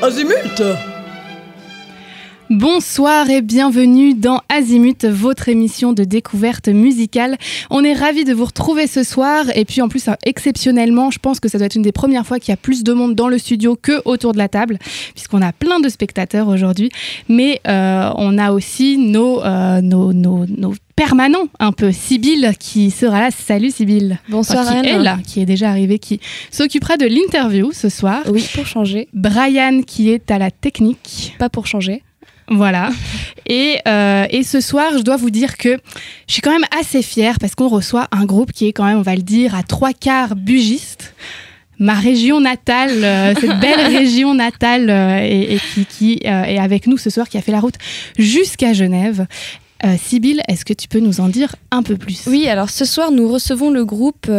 Azimut Bonsoir et bienvenue dans Azimut, votre émission de découverte musicale. On est ravis de vous retrouver ce soir et puis en plus exceptionnellement, je pense que ça doit être une des premières fois qu'il y a plus de monde dans le studio que autour de la table, puisqu'on a plein de spectateurs aujourd'hui. Mais euh, on a aussi nos, euh, nos, nos, nos permanent un peu. Sibylle qui sera là. Salut Sibylle. Bonsoir qui est là, qui est déjà arrivée, qui s'occupera de l'interview ce soir. Oui, pour changer. Brian qui est à la technique. Pas pour changer. Voilà. Et, euh, et, ce soir, je dois vous dire que je suis quand même assez fière parce qu'on reçoit un groupe qui est quand même, on va le dire, à trois quarts bugiste. Ma région natale, euh, cette belle région natale, euh, et, qui, qui est avec nous ce soir, qui a fait la route jusqu'à Genève. Sybille, est-ce que tu peux nous en dire un peu plus? Oui, alors ce soir, nous recevons le groupe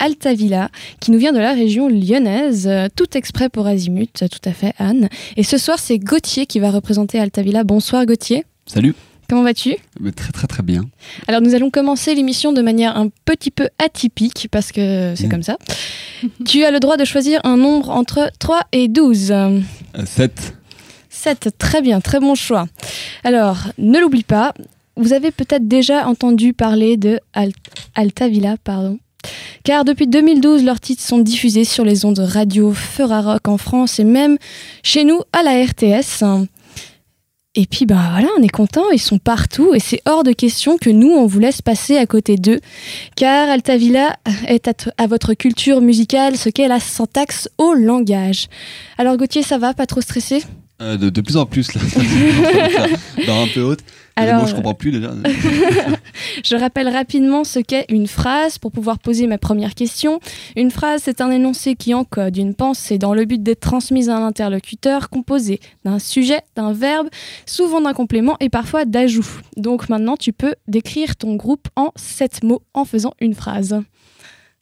Altavilla, qui nous vient de la région lyonnaise, euh, tout exprès pour Azimut, tout à fait Anne. Et ce soir, c'est Gauthier qui va représenter Altavilla. Bonsoir Gauthier. Salut. Comment vas-tu? Très très très bien. Alors nous allons commencer l'émission de manière un petit peu atypique parce que c'est comme ça. tu as le droit de choisir un nombre entre 3 et 12. 7. 7, très bien, très bon choix. Alors, ne l'oublie pas, vous avez peut-être déjà entendu parler de Altavilla, pardon. Car depuis 2012, leurs titres sont diffusés sur les ondes radio Rock en France et même chez nous à la RTS. Et puis ben voilà, on est content, ils sont partout et c'est hors de question que nous on vous laisse passer à côté d'eux, car Altavilla est à, votre culture musicale ce qu'est la syntaxe au langage. Alors Gauthier, ça va, pas trop stressé? Euh, de, plus en plus là, dans un peu haute. Alors, moi, je comprends plus déjà. je rappelle rapidement ce qu'est une phrase pour pouvoir poser ma première question. Une phrase, c'est un énoncé qui encode une pensée dans le but d'être transmise à un interlocuteur, composé d'un sujet, d'un verbe, souvent d'un complément et parfois d'ajout. Donc maintenant, tu peux décrire ton groupe en sept mots en faisant une phrase.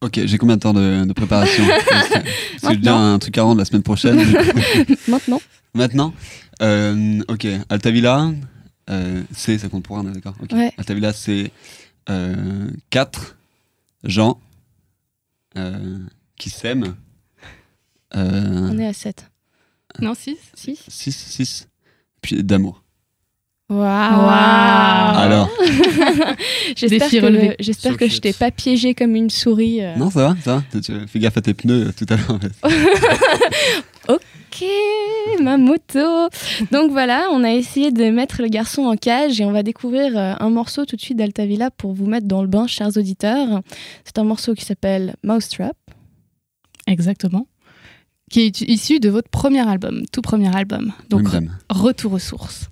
Ok, j'ai combien de temps de, préparation C'est déjà un truc à rendre la semaine prochaine. Maintenant. Maintenant euh, Ok, Altavilla, euh, c'est, ça compte pour un, d'accord okay. ouais. Altavilla, c'est euh, 4 gens euh, qui s'aiment. Euh, On est à 7. Non, 6 6 6, 6. Puis d'amour. Waouh wow. Alors J'espère que, j'espère que je t'ai pas piégé comme une souris. Euh. Non, ça va, ça va. Fais gaffe à tes pneus tout à l'heure. ok ma moto. Donc voilà, on a essayé de mettre le garçon en cage et on va découvrir euh, un morceau tout de suite d'Altavilla pour vous mettre dans le bain, chers auditeurs. C'est un morceau qui s'appelle Mousetrap. Exactement. Qui est issu de votre premier album, tout premier album. Donc, retour aux sources.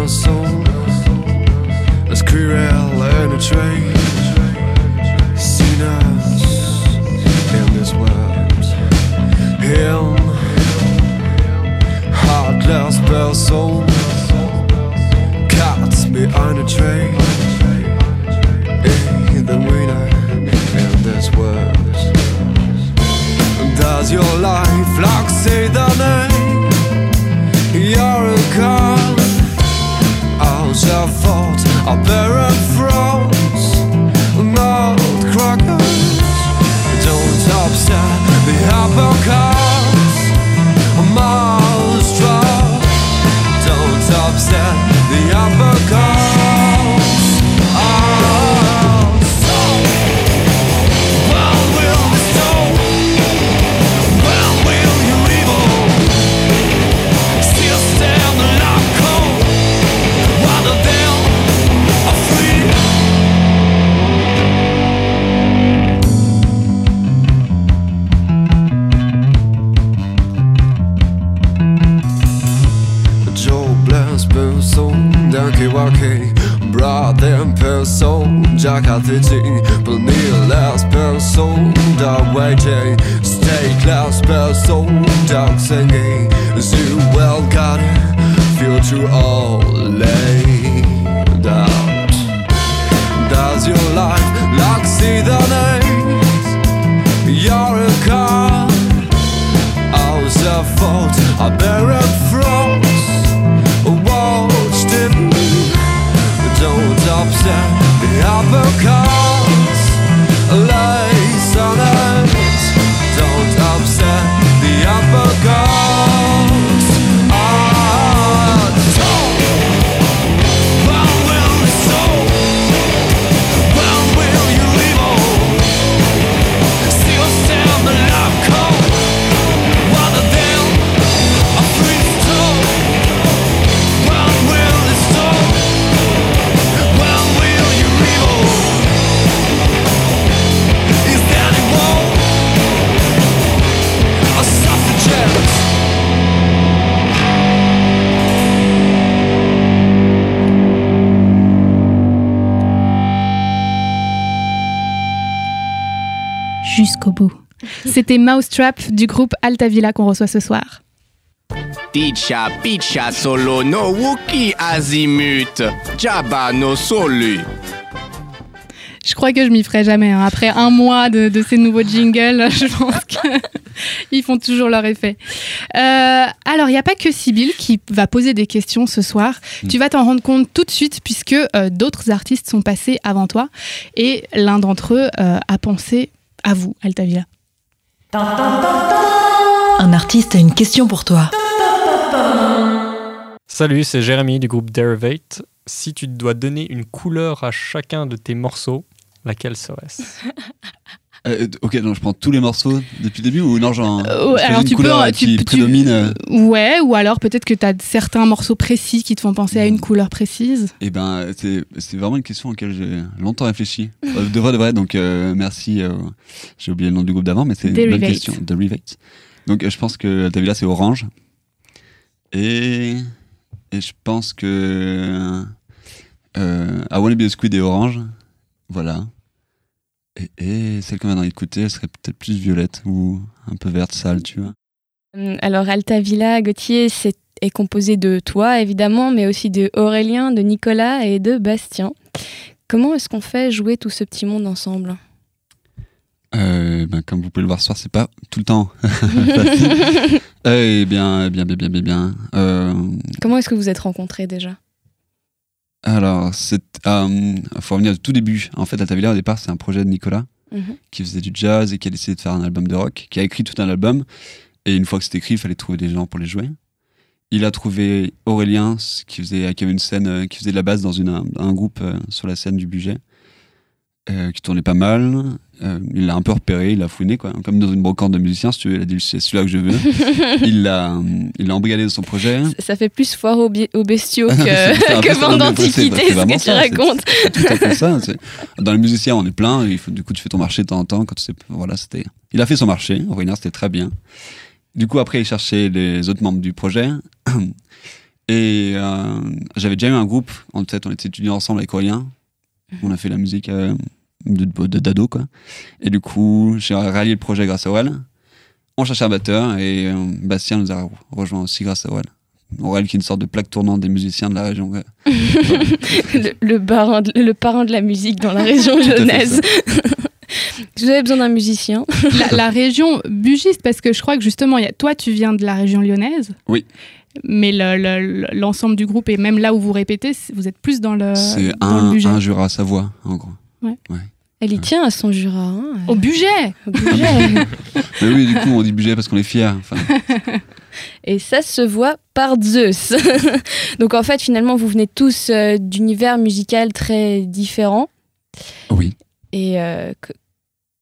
my soul and a train Seen us in this world. Him Heartless Cuts me on a train fault. I'll burrow. Jusqu'au bout. C'était Mousetrap du groupe Altavilla qu'on reçoit ce soir. Ticha picha solo no wuki azimut. Jabba no solu. Je crois que je m'y ferai jamais. hein. Après un mois de, de ces nouveaux jingles, je pense qu'ils font toujours leur effet. Euh, alors, il n'y a pas que Sybille qui va poser des questions ce soir. Tu vas t'en rendre compte tout de suite puisque euh, d'autres artistes sont passés avant toi et l'un d'entre eux euh, a pensé à vous, Altavia. Un artiste a une question pour toi. Salut, c'est Jérémy du groupe Derivate. Si tu dois donner une couleur à chacun de tes morceaux, laquelle serait-ce? Euh, ok, donc je prends tous les morceaux depuis le début ou non, genre. Euh, alors une tu peux, couleur euh, qui tu- tu- prédomine. euh, Ouais, ou alors peut-être que tu as certains morceaux précis qui te font penser à une couleur précise. Eh ben, c'est vraiment une question auquel j'ai longtemps réfléchi. De vrai, de vrai. Donc, euh, merci. j'ai oublié le nom du groupe d'avant, mais c'est une bonne question. Derivate. Donc, euh, je pense que Altavilla, c'est orange. Et, et je pense que euh, I Wanna Be a Squid est orange. Voilà. Et, et celle qu'on vient d'en écouter, elle serait peut-être plus violette ou un peu verte sale, tu vois. Hum, Alors, Alta Villa, Gauthier, c'est est composé de toi, évidemment, mais aussi de Aurélien, de Nicolas et de Bastien. Comment est-ce qu'on fait jouer tout ce petit monde ensemble? Euh, ben, comme vous pouvez le voir ce soir, c'est pas tout le temps. Eh bien, bien, bien, bien, bien, bien. Euh, Comment est-ce que vous êtes rencontrés déjà? Alors, c'est, euh, faut revenir au tout début. En fait, Altavilla, au départ, c'est un projet de Nicolas Mhm. qui faisait du jazz et qui a décidé de faire un album de rock, qui a écrit tout un album. Et une fois que c'était écrit, il fallait trouver des gens pour les jouer. Il a trouvé Aurélien, qui faisait, qui avait une scène, euh, qui faisait de la basse dans une, un, un groupe euh, sur la scène du budget, euh, qui tournait pas mal. Euh, il l'a un peu repéré, il l'a fouiné, quoi. Comme dans une brocante de musiciens, si tu veux, il a dit c'est celui-là que je veux. il l'a, il l'a embrigadé de son projet. Ça fait plus foire aux, bestiaux que, que c'est- d'antiquité, ce que tu ça, racontes. c'est tout à fait ça. Dans les musiciens, on est plein. Il faut, du coup, tu fais ton marché de temps en temps. Quand tu sais, voilà, c'était. Il a fait son marché. Aurélien, c'était très bien. Du coup, après, il cherchait les autres membres du projet. Et euh, j'avais déjà eu un groupe. En fait, on était étudiants ensemble avec Aurélien. On a fait la musique euh, d'ado, quoi. Et du coup, j'ai rallié le projet grâce à Aurel. On cherchait un batteur et euh, Bastien nous a rejoint aussi grâce à Aurel. Aurel qui est une sorte de plaque tournante des musiciens de la région. le, le parrain de, le parrain de la musique dans la région lyonnaise. Vous avez besoin d'un musicien, La, la région bugiste, parce que je crois que justement, il y a, toi, tu viens de la région lyonnaise. Oui. Mais le- le- l'ensemble du groupe, et même là où vous répétez, vous êtes plus dans le, C'est un, un Jura Savoie, en gros. Elle y tient à son Jura. hein. Au budget Au budget. Mais oui, du coup, on dit budget parce qu'on est fiers. Enfin, Et ça se voit par Zeus. Donc en fait, finalement, vous venez tous euh, d'univers musical très différents. oui. Et euh, que-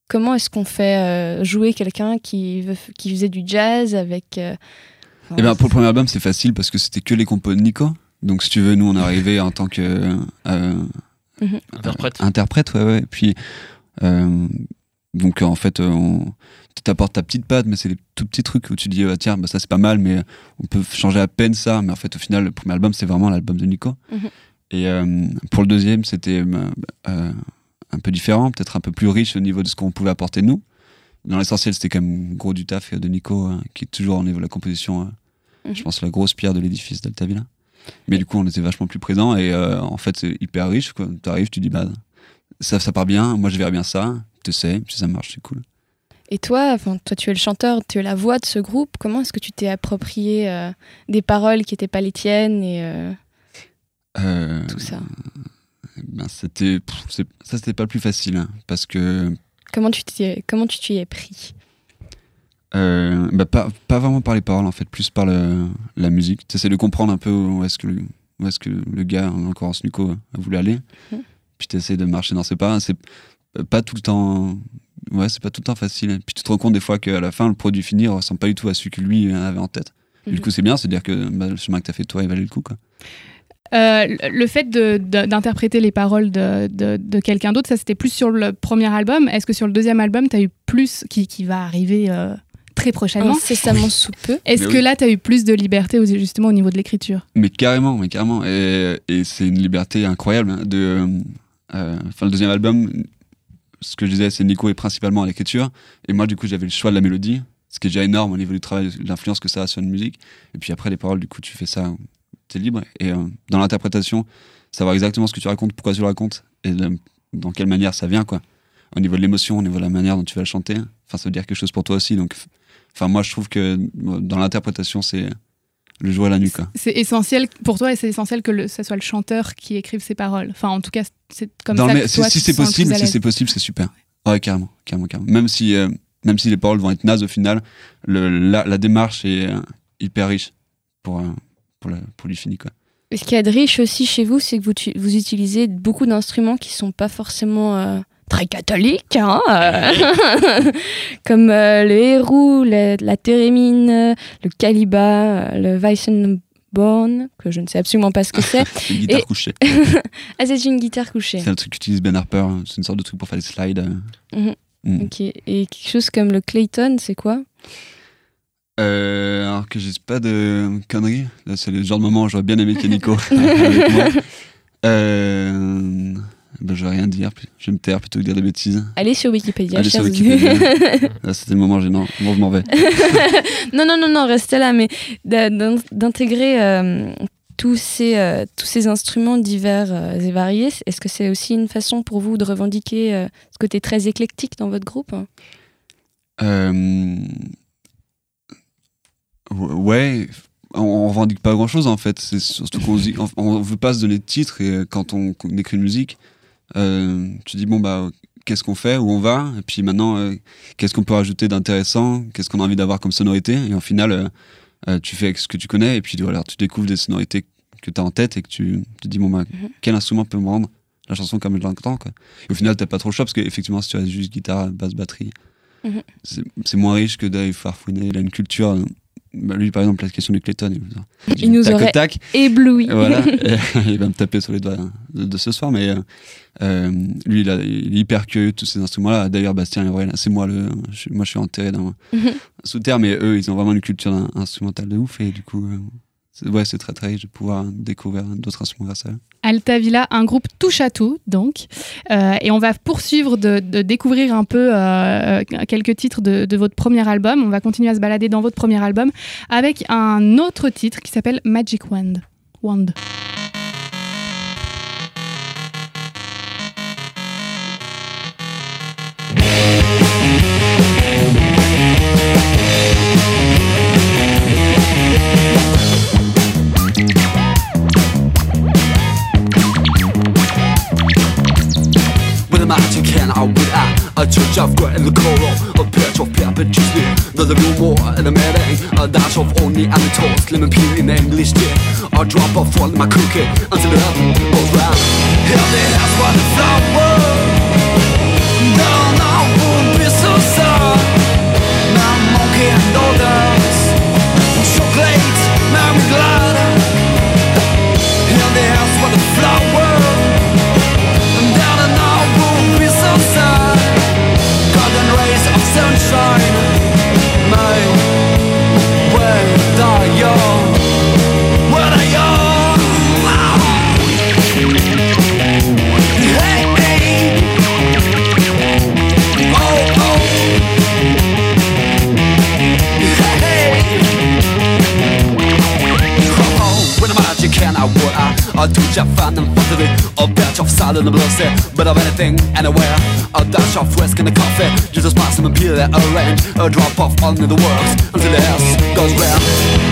comment est-ce qu'on fait euh, jouer quelqu'un qui, veut, qui faisait du jazz avec... euh, enfin, Et ben pour le premier album, c'est facile parce que c'était que les compos de Nico. Donc, si tu veux, nous, on est arrivé en tant que euh, Interprète. interprète, ouais, ouais. Et puis, euh, donc, en fait, euh, on t'apportes ta petite patte, mais c'est des tout petits trucs où tu dis, ah, tiens, bah, ça c'est pas mal, mais on peut changer à peine ça. Mais en fait, au final, le premier album, c'est vraiment l'album de Nico. Mhm. Et euh, pour le deuxième, c'était euh, euh, un peu différent, peut-être un peu plus riche au niveau de ce qu'on pouvait apporter nous. Dans l'essentiel, c'était quand même gros du taf de Nico, euh, qui est toujours au niveau de la composition, euh, Mhm. je pense, la grosse pierre de l'édifice d'Altavilla. Mais du coup, on était vachement plus présents et euh, en fait, c'est hyper riche. Tu arrives, tu dis, bah, ça, ça part bien, moi je verrais bien ça, tu sais, si ça marche, c'est cool. Et toi, enfin, toi, tu es le chanteur, tu es la voix de ce groupe. Comment est-ce que tu t'es approprié euh, des paroles qui n'étaient pas les tiennes et euh, Euh, tout ça? ben, c'était, ça, c'était pas le plus facile hein, parce que Comment tu t'y comment tu t'y es pris? Euh, bah, pas, pas vraiment par les paroles, en fait, plus par le, la musique. Tu essaies de comprendre un peu où est-ce que le, où est-ce que le gars, en l'occurrence Nico, a voulu aller. Puis tu essaies de marcher dans ses pas. C'est pas tout le temps. Ouais, c'est pas tout le temps facile. Puis tu te rends compte des fois qu'à la fin, le produit fini ressemble pas du tout à celui que lui avait en tête. Du Mhm. coup, c'est bien, c'est-à-dire que bah, le chemin que t'as fait toi, il valait le coup. Quoi. Euh, le fait d'interpréter les paroles de, de- de quelqu'un d'autre, ça c'était plus sur le premier album. Est-ce que sur le deuxième album, tu as eu plus, qui, qui va arriver euh, très prochainement, Incessamment sous peu. est-ce que oui. là, tu as eu plus de liberté justement au niveau de l'écriture Mais carrément, mais carrément. Et, et c'est une liberté incroyable. hein, De, euh, enfin, le deuxième album, ce que je disais, c'est Nico est principalement à l'écriture. Et moi, du coup, j'avais le choix de la mélodie, ce qui est déjà énorme au niveau du travail, de l'influence que ça a sur une musique. Et puis après, les paroles, du coup, tu fais ça, t'es libre. Et euh, dans l'interprétation, savoir exactement ce que tu racontes, pourquoi tu le racontes, et de- dans quelle manière ça vient, quoi. Au niveau de l'émotion, au niveau de la manière dont tu vas le chanter. Enfin, ça veut dire quelque chose pour toi aussi. Donc, enfin, moi, je trouve que dans l'interprétation, c'est le jour et la nuit, quoi. C'est essentiel pour toi et c'est essentiel que le, ça soit le chanteur qui écrive ses paroles. Enfin, en tout cas, c'est comme Dans ça que toi, si tu c'est possible, si c'est possible, c'est super. Ouais, carrément, carrément, carrément. Même si, euh, même si les paroles vont être nazes au final, le, la, la démarche est euh, hyper riche pour, euh, pour, la, pour lui fini, quoi. Et ce qu'il y a de riche aussi chez vous, c'est que vous, vous utilisez beaucoup d'instruments qui sont pas forcément euh, très catholiques, hein, euh, comme euh, le hérou, le- la thérémine, euh, le caliba, euh, le Weissenborn, que je ne sais absolument pas ce que c'est. C'est une guitare Et- couchée. ah, c'est une guitare couchée. C'est un truc qu'utilise Ben Harper. hein. C'est une sorte de truc pour faire des slides. Mhm. Mm. Ok. Et quelque chose comme le Clayton, c'est quoi? Euh, alors que j'ai pas de conneries. Là, c'est le genre de moment où j'aurais bien aimé qu'il y ait Nico avec moi. Euh, ben, je vais rien dire. Je vais me taire plutôt que de dire des bêtises. Allez sur Wikipédia, Allez sur Wikipédia. Là, c'était le moment gênant. Bon, je m'en vais. non, non, non, non, restez là, mais d'in- d'in- d'intégrer euh, tous, ces, euh, tous ces instruments divers euh, et variés, est-ce que c'est aussi une façon pour vous de revendiquer ce côté très éclectique dans votre groupe Euh, Ouais, on, on revendique pas grand chose en fait. C'est surtout qu'on on, on veut pas se donner de titre et quand on, qu'on écrit une musique, euh, tu dis bon bah qu'est-ce qu'on fait, où on va, et puis maintenant euh, qu'est-ce qu'on peut rajouter d'intéressant, qu'est-ce qu'on a envie d'avoir comme sonorité, et au final euh, tu fais avec ce que tu connais, et puis voilà, tu découvres des sonorités que tu as en tête et que tu te dis bon bah quel instrument peut me rendre la chanson comme je l'entends quoi. Et au final t'as pas trop le choix parce qu'effectivement si tu as juste guitare, basse, batterie, Mhm. c'est c'est moins riche que d'aller farfouiner. Il a une culture. Bah, lui, par exemple, la question du Clayton, il, nous tac au aurait tac, Ébloui. voilà, il va me taper sur les doigts hein, de, de ce soir, mais euh, euh, lui, il, a- il est hyper curieux de tous ces instruments-là. D'ailleurs, Bastien et Aurélien, c'est moi le, je, moi, je suis enterré dans Mhm. sous terre, mais eux, ils ont vraiment une culture in- instrumentale de ouf, et du coup, euh, ouais, c'est très très riche de pouvoir découvrir d'autres instruments grâce à eux. Alta Villa, un groupe touche à tout, donc. Euh, et on va poursuivre de, découvrir un peu euh, quelques titres de, de votre premier album. On va continuer à se balader dans votre premier album avec un autre titre qui s'appelle Magic Wand. Wand. 好不安，啊，就像 square in the corner, a patch of paper just me, the little more and a meeting, a dash of only and a toast, lemon peel in English tea, a drop of fall in my cookie, until the oven goes round. Healthy has one flower. A touch of fun and pottery A batch of salad and blossy Bit of anything, anywhere. A dash of whisk in the coffee. Just a spice and peel that arrange A drop of under the works Until the ass goes round.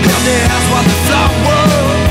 Here the ass was the flower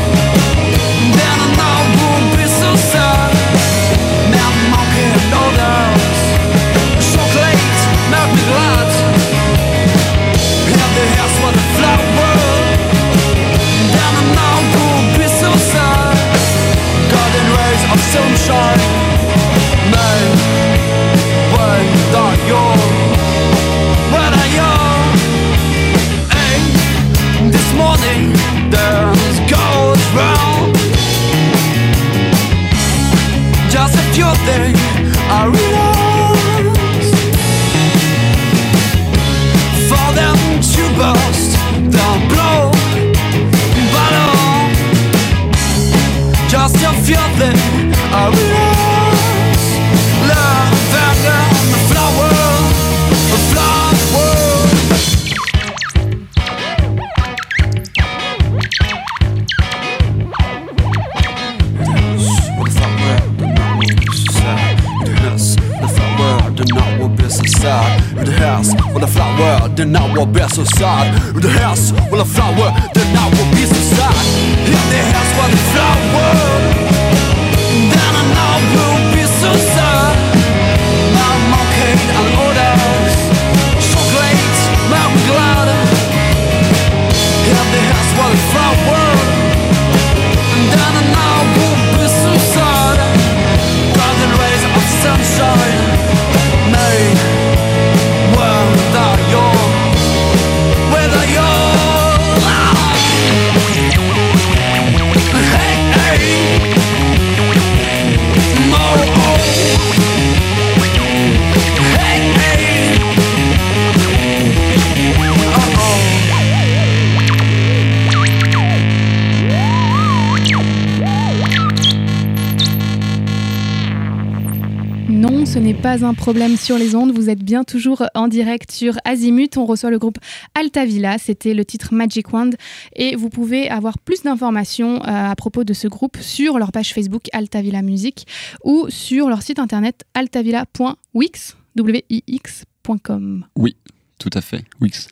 sur les ondes. Vous êtes bien toujours en direct sur Azimut. On reçoit le groupe Altavilla. C'était le titre Magic Wand. Et vous pouvez avoir plus d'informations euh, à propos de ce groupe sur leur page Facebook Altavilla Music ou sur leur site internet altavilla.wix, W-I-X.com. Oui, tout à fait. Wix.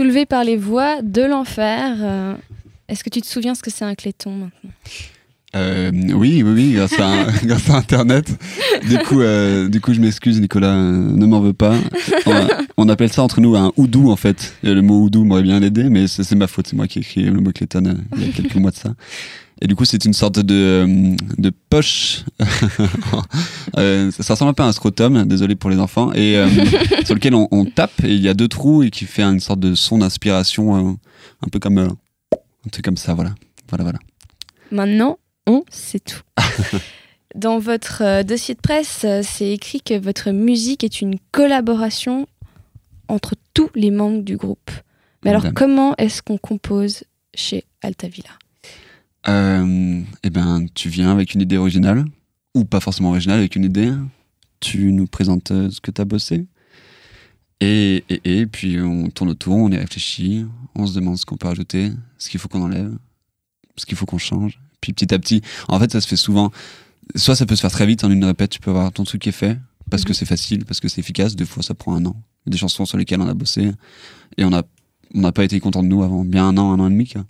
Soulevé par les voix de l'enfer. euh, Est-ce que tu te souviens ce que c'est un cléton maintenant? Euh, oui, oui, oui, grâce à, Internet. Du coup, euh, du coup je m'excuse, Nicolas, ne m'en veux pas. On, appelle ça entre nous un houdou, en fait. Et le mot houdou m'aurait bien aidé, mais c'est ma faute. C'est moi qui ai écrit le mot cléton il y a quelques mois de ça. Et du coup, c'est une sorte de, euh, de poche. Euh, ça, ressemble un peu à un scrotum, désolé pour les enfants, et euh, sur lequel on, on tape et il y a deux trous et qui fait une sorte de son d'inspiration, euh, un peu comme un truc comme ça, voilà, voilà, voilà. Maintenant, on sait tout. Dans votre dossier de presse, c'est écrit que votre musique est une collaboration entre tous les membres du groupe. Mais alors, comment est-ce qu'on compose chez Altavilla? Eh ben, tu viens avec une idée originale, ou pas forcément originale, avec une idée. Tu nous présentes euh, ce que tu as bossé. Et, et, et puis on tourne autour, on y réfléchit, on se demande ce qu'on peut rajouter, ce qu'il faut qu'on enlève, ce qu'il faut qu'on change. Puis petit à petit, en fait, ça se fait souvent. Soit ça peut se faire très vite en une répète, tu peux avoir ton truc qui est fait, parce que c'est facile, parce que c'est efficace. Des fois, ça prend un an. Des chansons sur lesquelles on a bossé, et on n'a on pas été content de nous avant bien un an, un an et demi. quoi.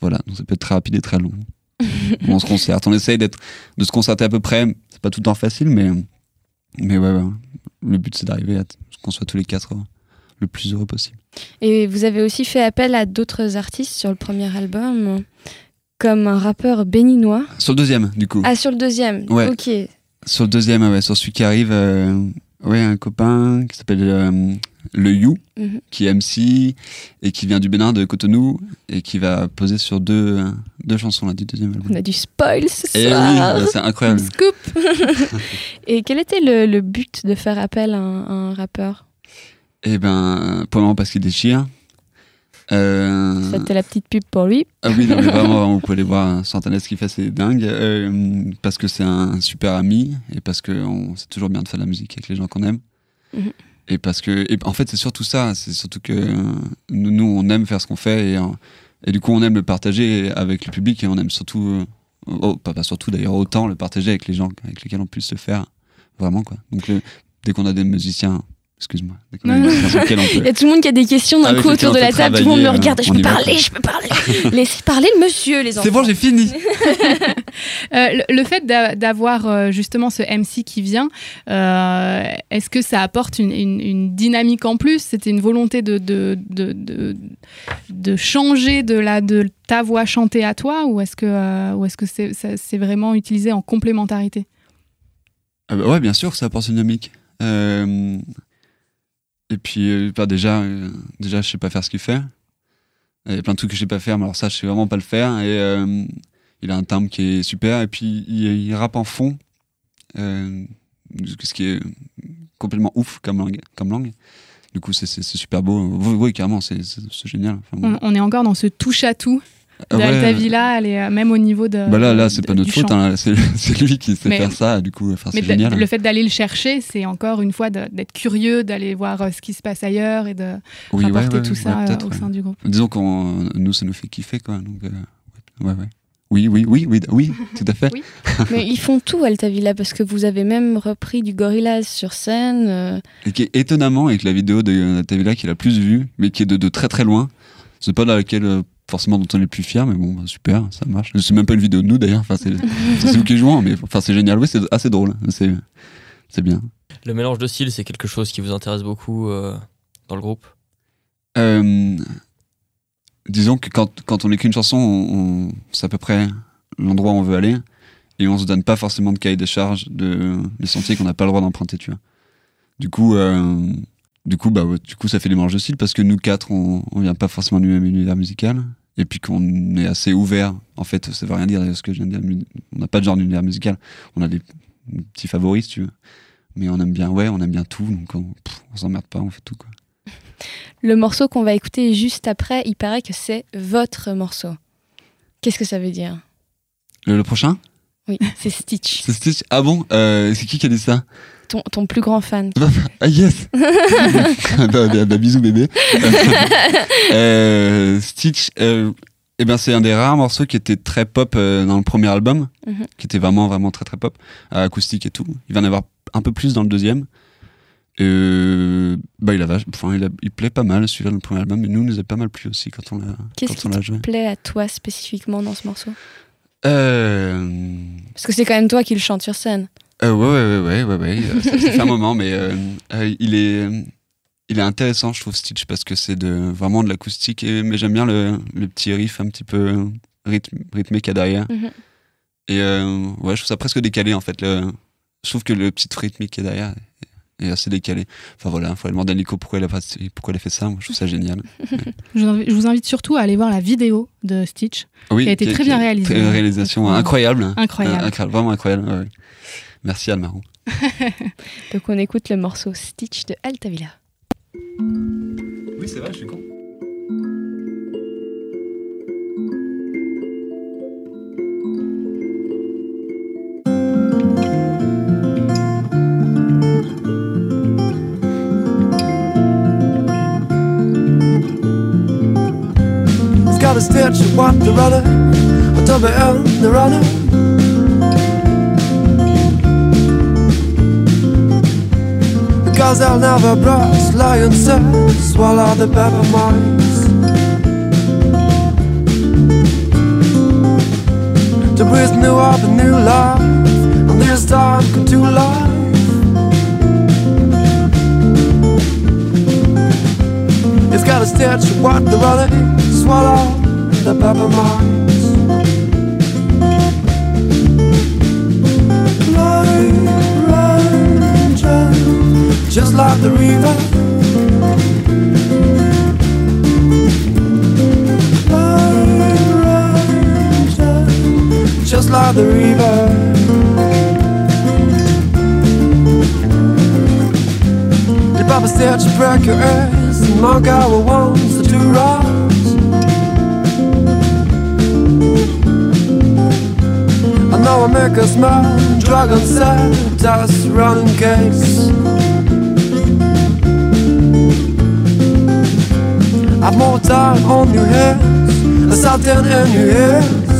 Voilà, donc ça peut être très rapide et très long. on se concerte, on essaye d'être, de se concerter à peu près. C'est pas tout le temps facile, mais, mais ouais, ouais. le but c'est d'arriver à ce qu'on soit tous les quatre euh, le plus heureux possible. Et vous avez aussi fait appel à d'autres artistes sur le premier album, comme un rappeur béninois. Sur le deuxième, du coup. Ah, sur le deuxième Ouais. Ok. Sur le deuxième, ouais, sur celui qui arrive, euh, ouais, un copain qui s'appelle euh, le You, Mhm. qui est MC et qui vient du Bénin, de Cotonou, et qui va poser sur deux, euh, deux chansons là, du deuxième album. On a du spoil ce Et soir. Eh oui, c'est incroyable. Scoop Et quel était le, le but de faire appel à un, à un rappeur Et ben, pour le moment, parce qu'il déchire. Euh, C'était la petite pub pour lui. Ah oui, non, mais vraiment, vraiment, vous pouvez aller voir sur internet ce qu'il fait, c'est dingue. Euh, parce que c'est un super ami et parce que c'est toujours bien de faire de la musique avec les gens qu'on aime. Mhm. Et parce que, en fait, c'est surtout ça. C'est surtout que euh, nous, nous, on aime faire ce qu'on fait et, euh, et du coup, on aime le partager avec le public et on aime surtout, euh, oh, pas, pas surtout d'ailleurs, autant le partager avec les gens avec lesquels on puisse le faire. Vraiment, quoi. Donc, dès qu'on a des musiciens, excuse-moi, Il y a tout le monde qui a des questions d'un Avec coup autour de la table. Tout le monde me regarde. Je on peux parler, je peux parler. Laissez parler le monsieur, les enfants. C'est bon, j'ai fini. Euh, le, le fait d'a- d'avoir euh, justement ce MC qui vient, euh, est-ce que ça apporte une, une- une dynamique en plus? C'était une volonté de, de, de, de, de changer de, la, de ta voix chantée à toi ou est-ce que euh, ou est-ce que c'est c'est vraiment utilisé en complémentarité? Ah bah ouais, bien sûr, ça apporte une dynamique. Et puis, bah déjà, euh, déjà, je sais pas faire ce qu'il fait. Il y a plein de trucs que je sais pas faire, mais alors ça, je sais vraiment pas le faire. Et euh, il a un timbre qui est super. Et puis, il, rappe en fond, ce qui est complètement ouf comme langue. Comme langue. Du coup, c'est super beau. Oui, carrément, c'est génial. On, on est encore dans ce touche à tout Ah ouais, d'Altavilla, elle est euh, même au niveau de. bah là, là, de- c'est de- pas notre faute. hein, c'est lui qui sait Mais- faire ça. Du coup, enfin, Mais c'est de- génial. le fait d'aller le chercher, c'est encore une fois de- d'être curieux, d'aller voir euh, ce qui se passe ailleurs et de Oui, rapporter ouais, tout ouais, ça euh, au ouais. sein du groupe. Disons qu'on nous ça nous fait kiffer quoi. Donc euh, ouais, ouais. Oui, oui, oui, oui, oui, tout à fait. Oui. Mais ils font tout, Altavilla, parce que vous avez même repris du Gorillaz sur scène. euh, Et qui est étonnamment avec la vidéo de Tavilla qui est la plus vue, mais qui est de, de très très loin. C'est pas dans laquelle euh, forcément dont on est le plus fier, mais bon, bah, super, ça marche. C'est même pas une vidéo de nous d'ailleurs. Enfin, c'est nous qui jouons, mais enfin c'est génial. Oui, c'est assez drôle. C'est bien. Le mélange de styles, c'est quelque chose qui vous intéresse beaucoup euh, dans le groupe? Euh, disons que quand, quand on écrit une chanson, on, on- c'est à peu près l'endroit où on veut aller et on se donne pas forcément de cahier des charges de les sentiers qu'on n'a pas le droit d'emprunter, tu vois. Du coup, euh, du coup, bah, ouais, du coup, ça fait des mélanges de styles parce que nous quatre, on, on vient pas forcément du même univers musical et puis qu'on est assez ouvert. En fait, ça veut rien dire ce que je viens de dire. On n'a pas de genre d'univers musical. On a des petits favoris, si tu veux. Mais on aime bien, ouais, on aime bien tout, donc on, on s'emmerde pas, on fait tout, quoi. Le morceau qu'on va écouter juste après, il paraît que c'est votre morceau. Qu'est-ce que ça veut dire? Le, le prochain? Oui, c'est Stitch, C'est Stitch? Ah bon? Euh, C'est qui qui a dit ça? Ton, ton plus grand fan. Ah yes bah, bah, bah, Bisous bébé Euh, Stitch, euh, eh ben, c'est un des rares morceaux qui était très pop euh, dans le premier album, Mhm. qui était vraiment vraiment très très pop, acoustique et tout. Il va en avoir un peu plus dans le deuxième. Bah, il, a, enfin, il, a- il plaît pas mal celui-là dans le premier album, mais nous, il nous a pas mal plu aussi quand on l'a Qu'est-ce qui te plaît à toi spécifiquement dans ce morceau? Parce que c'est quand même toi qui le chante sur scène. Euh, ouais, ouais, ouais, ouais, ouais, ouais. euh, fait un moment, mais euh, euh, il est, il est intéressant, je trouve Stitch parce que c'est de vraiment de l'acoustique, mais j'aime bien le, le petit riff un petit peu rythme, rythmé qu'il y a derrière. Mhm. Et euh, ouais, je trouve ça presque décalé en fait. Le, je trouve que le petit rythmique qui est derrière est, assez décalé. Enfin voilà, il faudrait demander à Nico pourquoi il a, pas, pourquoi il a fait ça. Moi, je trouve ça génial. Je vous, invite, je vous invite surtout à aller voir la vidéo de Stitch. Oui, Qui a été très bien réalisé. Très- réalisation incroyable. Incroyable. Euh, incroyable, vraiment incroyable. ouais, Merci Almarou. Donc on écoute le morceau Stitch de Altavilla. Oui, c'est vrai, je suis con. He's got a stitch of what the runner, a double L, the runner. Because I'll never brush lion said, swallow the pepper mice. To breathe new up a new life, and this time come to life. It's got a stitch what the runner swallow the pepper mice. Jump, just like the river. Just like the river. Your papa said to break your ass, and my guy wants the two rocks. I know I make us smile, dragon sad, dust running cakes. Have more time on your hands, a Saturn in your hands.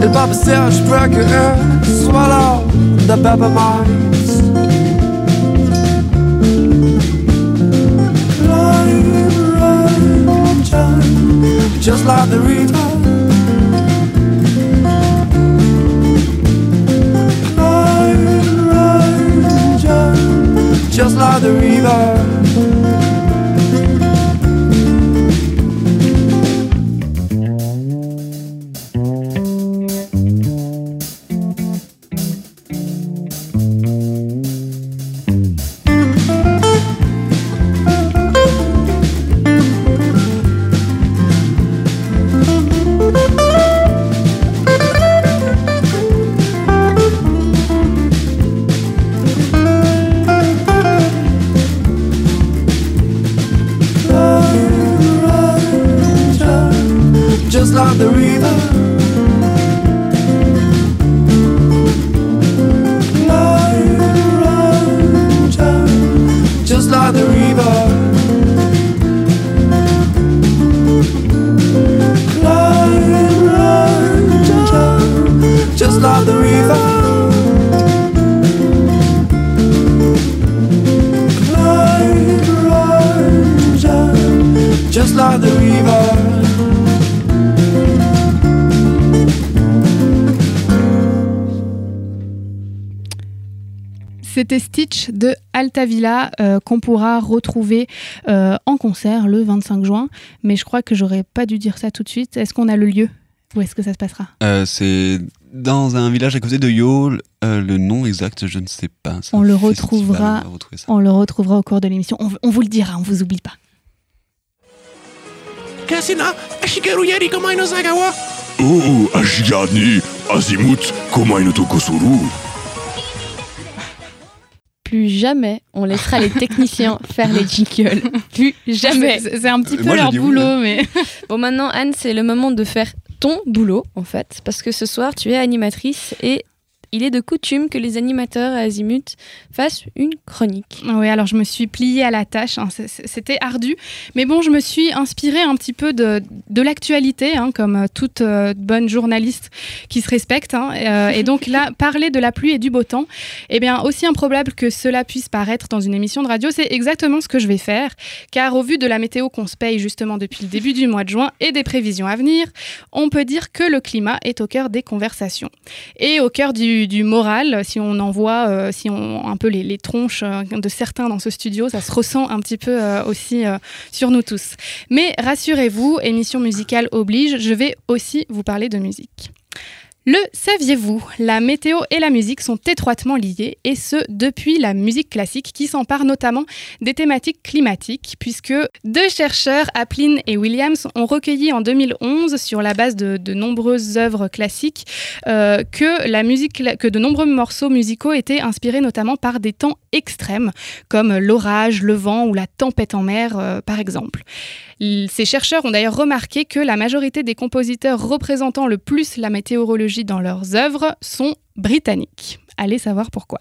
El Papa Serge break your swallow the peppermints. Run, just like the river. slide the river De Altavilla euh, qu'on pourra retrouver euh, en concert le 25 juin. Mais je crois que j'aurais pas dû dire ça tout de suite. Est-ce qu'on a le lieu Où est-ce que ça se passera? Euh, c'est dans un village à côté de Yole. le nom exact, je ne sais pas. On le, retrouvera, on le retrouvera au cours de l'émission. On, vous le dira, on vous oublie pas. Yari Oh, Ashigani, Azimut Komaino plus jamais on laissera les techniciens faire les jingles. Plus jamais. C'est un petit Euh, peu moi, leur boulot, hein. mais. Bon, maintenant, Anne, c'est le moment de faire ton boulot, en fait, parce que ce soir, tu es animatrice et il est de coutume que les animateurs à Azimut fassent une chronique. Oui, alors je me suis pliée à la tâche. hein. C'était ardu. Mais bon, je me suis inspirée un petit peu de, de l'actualité, hein, comme euh, toute euh, bonne journaliste qui se respecte. hein. Euh, et donc là, parler de la pluie et du beau temps, eh bien, aussi improbable que cela puisse paraître dans une émission de radio, c'est exactement ce que je vais faire. Car au vu de la météo qu'on se paye justement depuis le début du mois de juin et des prévisions à venir, on peut dire que le climat est au cœur des conversations. Et au cœur du, du moral, si on en voit euh, si on, un peu les, tronches euh, de certains dans ce studio, ça se ressent un petit peu euh, aussi sur nous tous. Mais rassurez-vous, émission musicale oblige, je vais aussi vous parler de musique. Le saviez-vous La météo et la musique sont étroitement liées, et ce depuis la musique classique qui s'empare notamment des thématiques climatiques, puisque deux chercheurs, Aplin et Williams, ont recueilli en 2011, sur la base de, nombreuses œuvres classiques, euh, que de nombreux morceaux musicaux étaient inspirés notamment par des temps extrêmes, comme l'orage, le vent ou la tempête en mer, euh, par exemple. Ces chercheurs ont d'ailleurs remarqué que la majorité des compositeurs représentant le plus la météorologie dans leurs œuvres sont britanniques. Allez savoir pourquoi.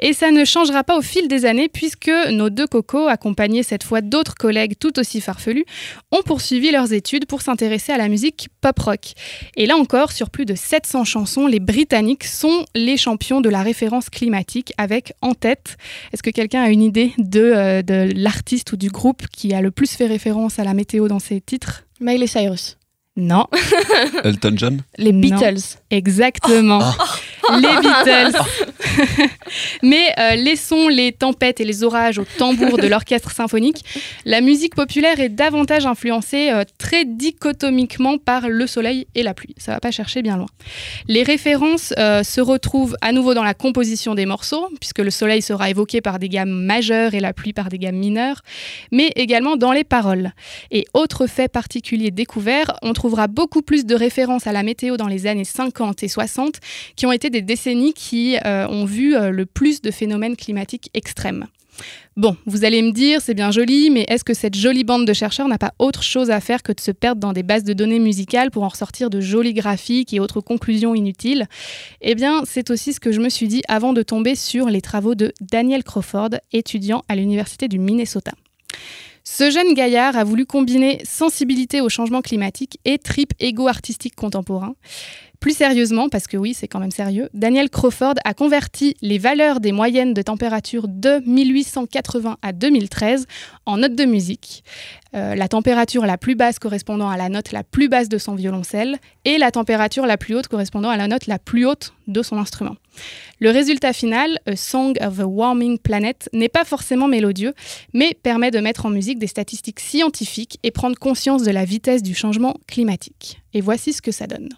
Et ça ne changera pas au fil des années puisque nos deux cocos, accompagnés cette fois d'autres collègues tout aussi farfelus, ont poursuivi leurs études pour s'intéresser à la musique pop-rock. Et là encore, sur plus de 700 chansons, les Britanniques sont les champions de la référence climatique avec en tête, est-ce que quelqu'un a une idée de, euh, de l'artiste ou du groupe qui a le plus fait référence à la météo dans ses titres? Miley Cyrus. Non. Elton John? Les Non. Beatles. Exactement. Les Beatles. Mais euh, laissons les tempêtes et les orages au tambour de l'orchestre symphonique. La musique populaire est davantage influencée euh, très dichotomiquement par le soleil et la pluie. Ça va pas chercher bien loin. Les références euh, se retrouvent à nouveau dans la composition des morceaux, puisque le soleil sera évoqué par des gammes majeures et la pluie par des gammes mineures, mais également dans les paroles. Et autre fait particulier découvert, on trouvera beaucoup plus de références à la météo dans les années 50 et 60, qui ont été des décennies qui euh, vu euh, le plus de phénomènes climatiques extrêmes. Bon, vous allez me dire, c'est bien joli, mais est-ce que cette jolie bande de chercheurs n'a pas autre chose à faire que de se perdre dans des bases de données musicales pour en ressortir de jolis graphiques et autres conclusions inutiles? Eh bien, c'est aussi ce que je me suis dit avant de tomber sur les travaux de Daniel Crawford, étudiant à l'Université du Minnesota. Ce jeune gaillard a voulu combiner sensibilité au changement climatique et trip égo artistique contemporain. Plus sérieusement, parce que oui, c'est quand même sérieux, Daniel Crawford a converti les valeurs des moyennes de température de 1880 à 2013 en notes de musique. Euh, la température la plus basse correspondant à la note la plus basse de son violoncelle et la température la plus haute correspondant à la note la plus haute de son instrument. Le résultat final, A Song of a Warming Planet, n'est pas forcément mélodieux, mais permet de mettre en musique des statistiques scientifiques et prendre conscience de la vitesse du changement climatique. Et voici ce que ça donne.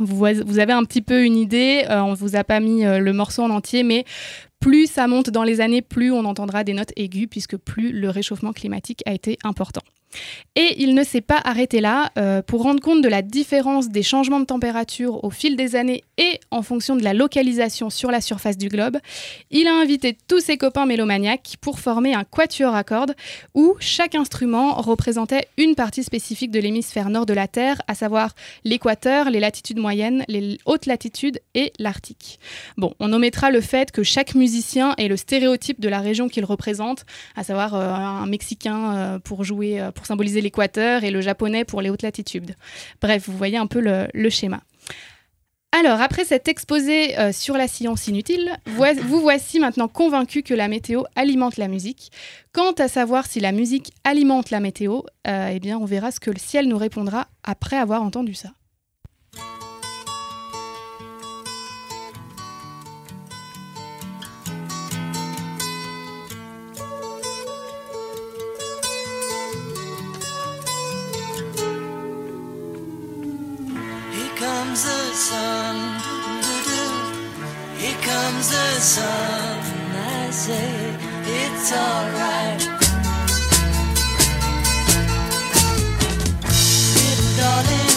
Vous, avez un petit peu une idée. Euh, on vous a pas mis euh, le morceau en entier, mais plus ça monte dans les années, plus on entendra des notes aiguës, puisque plus le réchauffement climatique a été important. Et il ne s'est pas arrêté là. euh, pour rendre compte de la différence des changements de température au fil des années et en fonction de la localisation sur la surface du globe, il a invité tous ses copains mélomaniaques pour former un quatuor à cordes où chaque instrument représentait une partie spécifique de l'hémisphère nord de la Terre, à savoir l'équateur, les latitudes moyennes, les hautes latitudes et l'Arctique. Bon, on omettra le fait que chaque musicien est le stéréotype de la région qu'il représente, à savoir euh, un Mexicain euh, pour jouer, pour symboliser l'équateur et le japonais pour les hautes latitudes. Bref, vous voyez un peu le, schéma. Alors, après cet exposé euh, sur la science inutile, vous voici maintenant convaincu que la météo alimente la musique. Quant à savoir si la musique alimente la météo, euh, eh bien, on verra ce que le ciel nous répondra après avoir entendu ça. Sun. Here comes the sun. and I say it's alright. Little darling,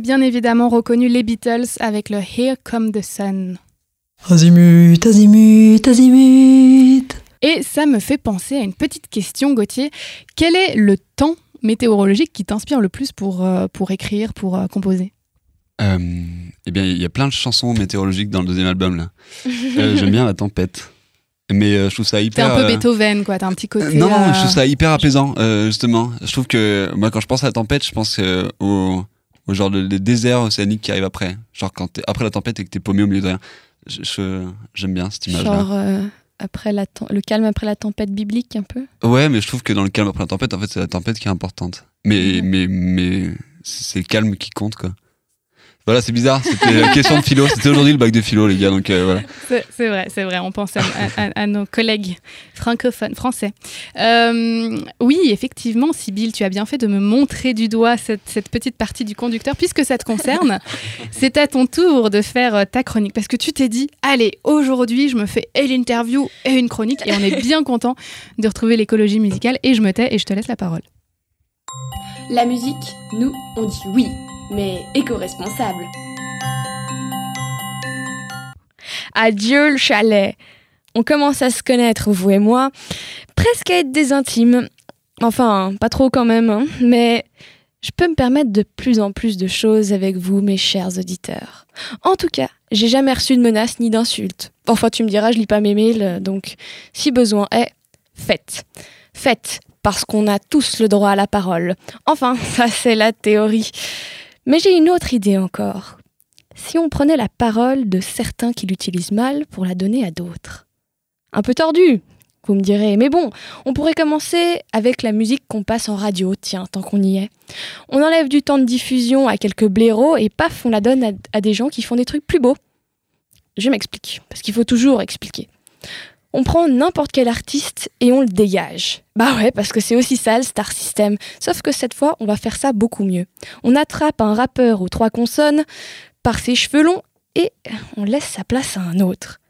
Bien évidemment reconnu les Beatles avec le Here Come the Sun. Azimut, azimut, azimut. Et ça me fait penser à une petite question, Gauthier. Quel est le temps météorologique qui t'inspire le plus pour, euh, pour écrire, pour euh, composer? Euh, eh bien, il y a plein de chansons météorologiques dans le deuxième album là. Euh, J'aime bien la tempête, mais euh, je trouve ça T'es hyper. un peu Beethoven, quoi. T'as un petit côté. euh, non, non, euh, je trouve ça hyper apaisant, euh, justement. Je trouve que moi, quand je pense à la tempête, je pense euh, au, au genre de, de désert océanique qui arrive après. Genre quand t'es après la tempête et que t'es paumé au milieu de rien. Je- je- J'aime bien cette image-là. Genre euh, après la le calme après la tempête biblique un peu? Ouais, mais je trouve que dans le calme après la tempête, en fait, c'est la tempête qui est importante. Mais, mais, mais c'est le calme qui compte, quoi. Voilà, c'est bizarre. C'était une question de philo. C'était aujourd'hui le bac de philo, les gars. Donc euh, voilà. C'est c'est vrai, c'est vrai. On pense à, à- à- à nos collègues francophones, français. Euh, oui, effectivement, Sybille, tu as bien fait de me montrer du doigt cette, cette petite partie du conducteur, puisque ça te concerne. C'est à ton tour de faire euh, ta chronique, parce que tu t'es dit, allez, aujourd'hui, je me fais et l'interview et une chronique, et on est bien content de retrouver l'écologie musicale. Et je me tais et je te laisse la parole. La musique, nous, on dit oui, mais éco-responsable. Adieu le chalet. On commence à se connaître, vous et moi, presque à être des intimes. Enfin, pas trop quand même, hein, mais je peux me permettre de plus en plus de choses avec vous, mes chers auditeurs. En tout cas, j'ai jamais reçu de menaces ni d'insultes. Enfin, tu me diras, je lis pas mes mails, donc si besoin est, faites. Faites, parce qu'on a tous le droit à la parole. Enfin, ça c'est la théorie. Mais j'ai une autre idée encore. Si on prenait la parole de certains qui l'utilisent mal pour la donner à d'autres Un peu tordu, vous me direz, mais bon, on pourrait commencer avec la musique qu'on passe en radio, tiens, tant qu'on y est. On enlève du temps de diffusion à quelques blaireaux et paf, on la donne à, à des gens qui font des trucs plus beaux. Je m'explique, parce qu'il faut toujours expliquer. On prend n'importe quel artiste et on le dégage. Bah ouais, parce que c'est aussi ça le star system. Sauf que cette fois, on va faire ça beaucoup mieux. On attrape un rappeur aux trois consonnes par ses cheveux longs et on laisse sa place à un autre.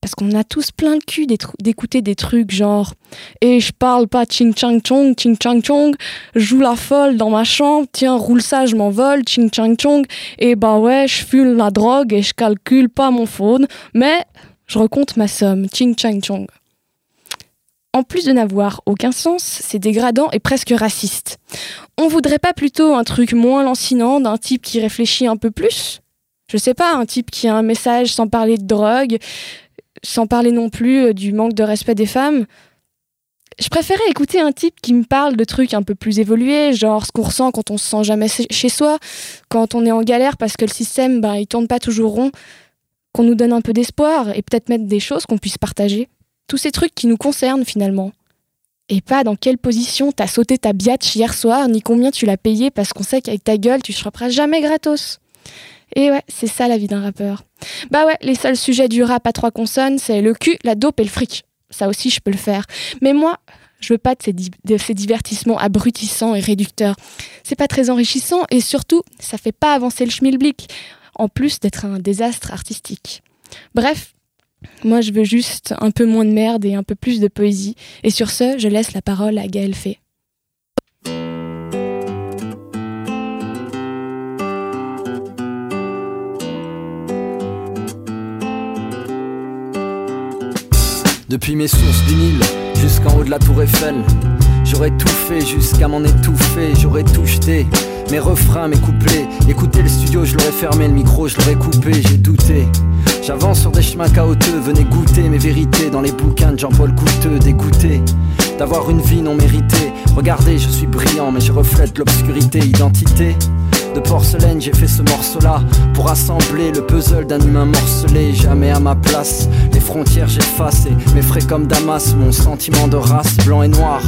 Parce qu'on a tous plein le cul d'écouter des trucs genre Et je parle pas ching chang chong, ching chang chong, joue la folle dans ma chambre, tiens, roule ça, je m'envole, ching chang chong, et bah ouais, je fume la drogue et je calcule pas mon faune, mais je recompte ma somme, ching chang chong. En plus de n'avoir aucun sens, c'est dégradant et presque raciste. On voudrait pas plutôt un truc moins lancinant d'un type qui réfléchit un peu plus? Je sais pas, un type qui a un message sans parler de drogue, sans parler non plus euh, du manque de respect des femmes. Je préférais écouter un type qui me parle de trucs un peu plus évolués, genre ce qu'on ressent quand on se sent jamais chez soi, quand on est en galère parce que le système, ben, il tourne pas toujours rond, qu'on nous donne un peu d'espoir et peut-être mettre des choses qu'on puisse partager. Tous ces trucs qui nous concernent finalement. Et pas dans quelle position t'as sauté ta biatch hier soir, ni combien tu l'as payé parce qu'on sait qu'avec ta gueule, tu seras jamais gratos. Et ouais, c'est ça la vie d'un rappeur. Bah ouais, les seuls sujets du rap à trois consonnes, c'est le cul, la dope et le fric. Ça aussi, je peux le faire. Mais moi, je veux pas de ces, de ces divertissements abrutissants et réducteurs. C'est pas très enrichissant et surtout, ça fait pas avancer le schmilblick, en plus d'être un désastre artistique. Bref, moi je veux juste un peu moins de merde et un peu plus de poésie. Et sur ce, je laisse la parole à Gaël Fay. Depuis mes sources du Nil jusqu'en haut de la tour Eiffel J'aurais tout fait jusqu'à m'en étouffer. J'aurais tout jeté Mes refrains, mes couplets. Écoutez le studio, je l'aurais fermé Le micro, je l'aurais coupé, j'ai douté. J'avance sur des chemins chaotiques Venez goûter mes vérités Dans les bouquins de Jean-Paul Couteux. Dégoûté d'avoir une vie non méritée. Regardez, je suis brillant Mais je reflète l'obscurité Identité de porcelaine, j'ai fait ce morceau-là pour assembler le puzzle d'un humain morcelé. Jamais à ma place, les frontières j'efface et m'effraie comme Damas mon sentiment de race blanc et noir.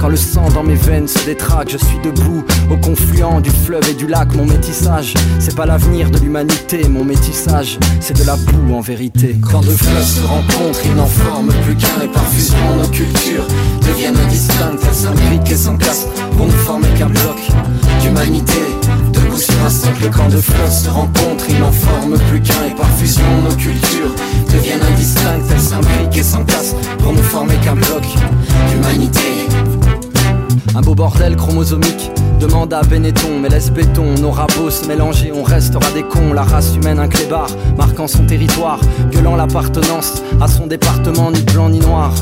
Quand le sang dans mes veines se détraque, je suis debout au confluent du fleuve et du lac. Mon métissage, c'est pas l'avenir de l'humanité. Mon métissage, c'est de la boue en vérité. Quand deux fleuves se rencontrent, ils n'en forment plus qu'un et par fusion nos cultures deviennent indistinctes. Elles s'imbriquent et s'encastrent pour ne former qu'un bloc d'humanité. Debout sur un socle, quand deux fleuves se rencontrent, ils n'en forment plus qu'un et par fusion nos cultures deviennent indistinctes. Elles s'imbriquent et s'encastrent pour ne former qu'un bloc d'humanité. Un beau bordel chromosomique. Demande à Benetton, mais laisse béton. On aura beau se mélanger, on restera des cons. La race humaine, un clébard, marquant son territoire, gueulant l'appartenance à son département, ni blanc ni noir.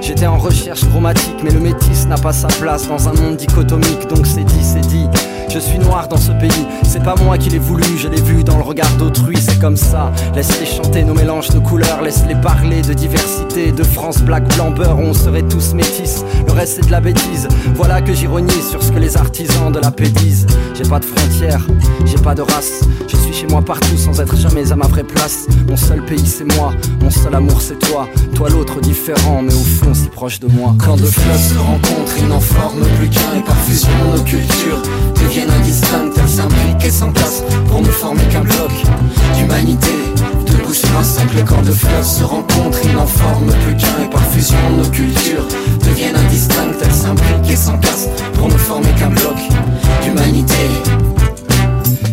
J'étais en recherche chromatique, mais le métis n'a pas sa place dans un monde dichotomique, donc c'est dit, c'est dit. Je suis noir dans ce pays, c'est pas moi qui l'ai voulu, je l'ai vu dans le regard d'autrui, c'est comme ça. Laisse-les chanter nos mélanges de couleurs, laisse-les parler de diversité, de France, black, blanc, beurre, on serait tous métis. Le reste c'est de la bêtise, voilà que j'ironise sur ce que les artisans de la paix disent. J'ai pas de frontières, j'ai pas de race, chez moi partout sans être jamais à ma vraie place. Mon seul pays c'est moi, mon seul amour c'est toi, toi l'autre différent, mais au fond si proche de moi. Quand deux fleuves se rencontrent, ils n'en forment plus qu'un, et par fusion nos cultures deviennent indistinctes, elles s'impliquent et s'entassent pour ne former qu'un bloc d'humanité. Debout sur un socle, quand deux fleuves se rencontrent, ils n'en forment plus qu'un, et par fusion nos cultures deviennent indistinctes, elles s'impliquent et s'entassent pour ne former qu'un bloc d'humanité.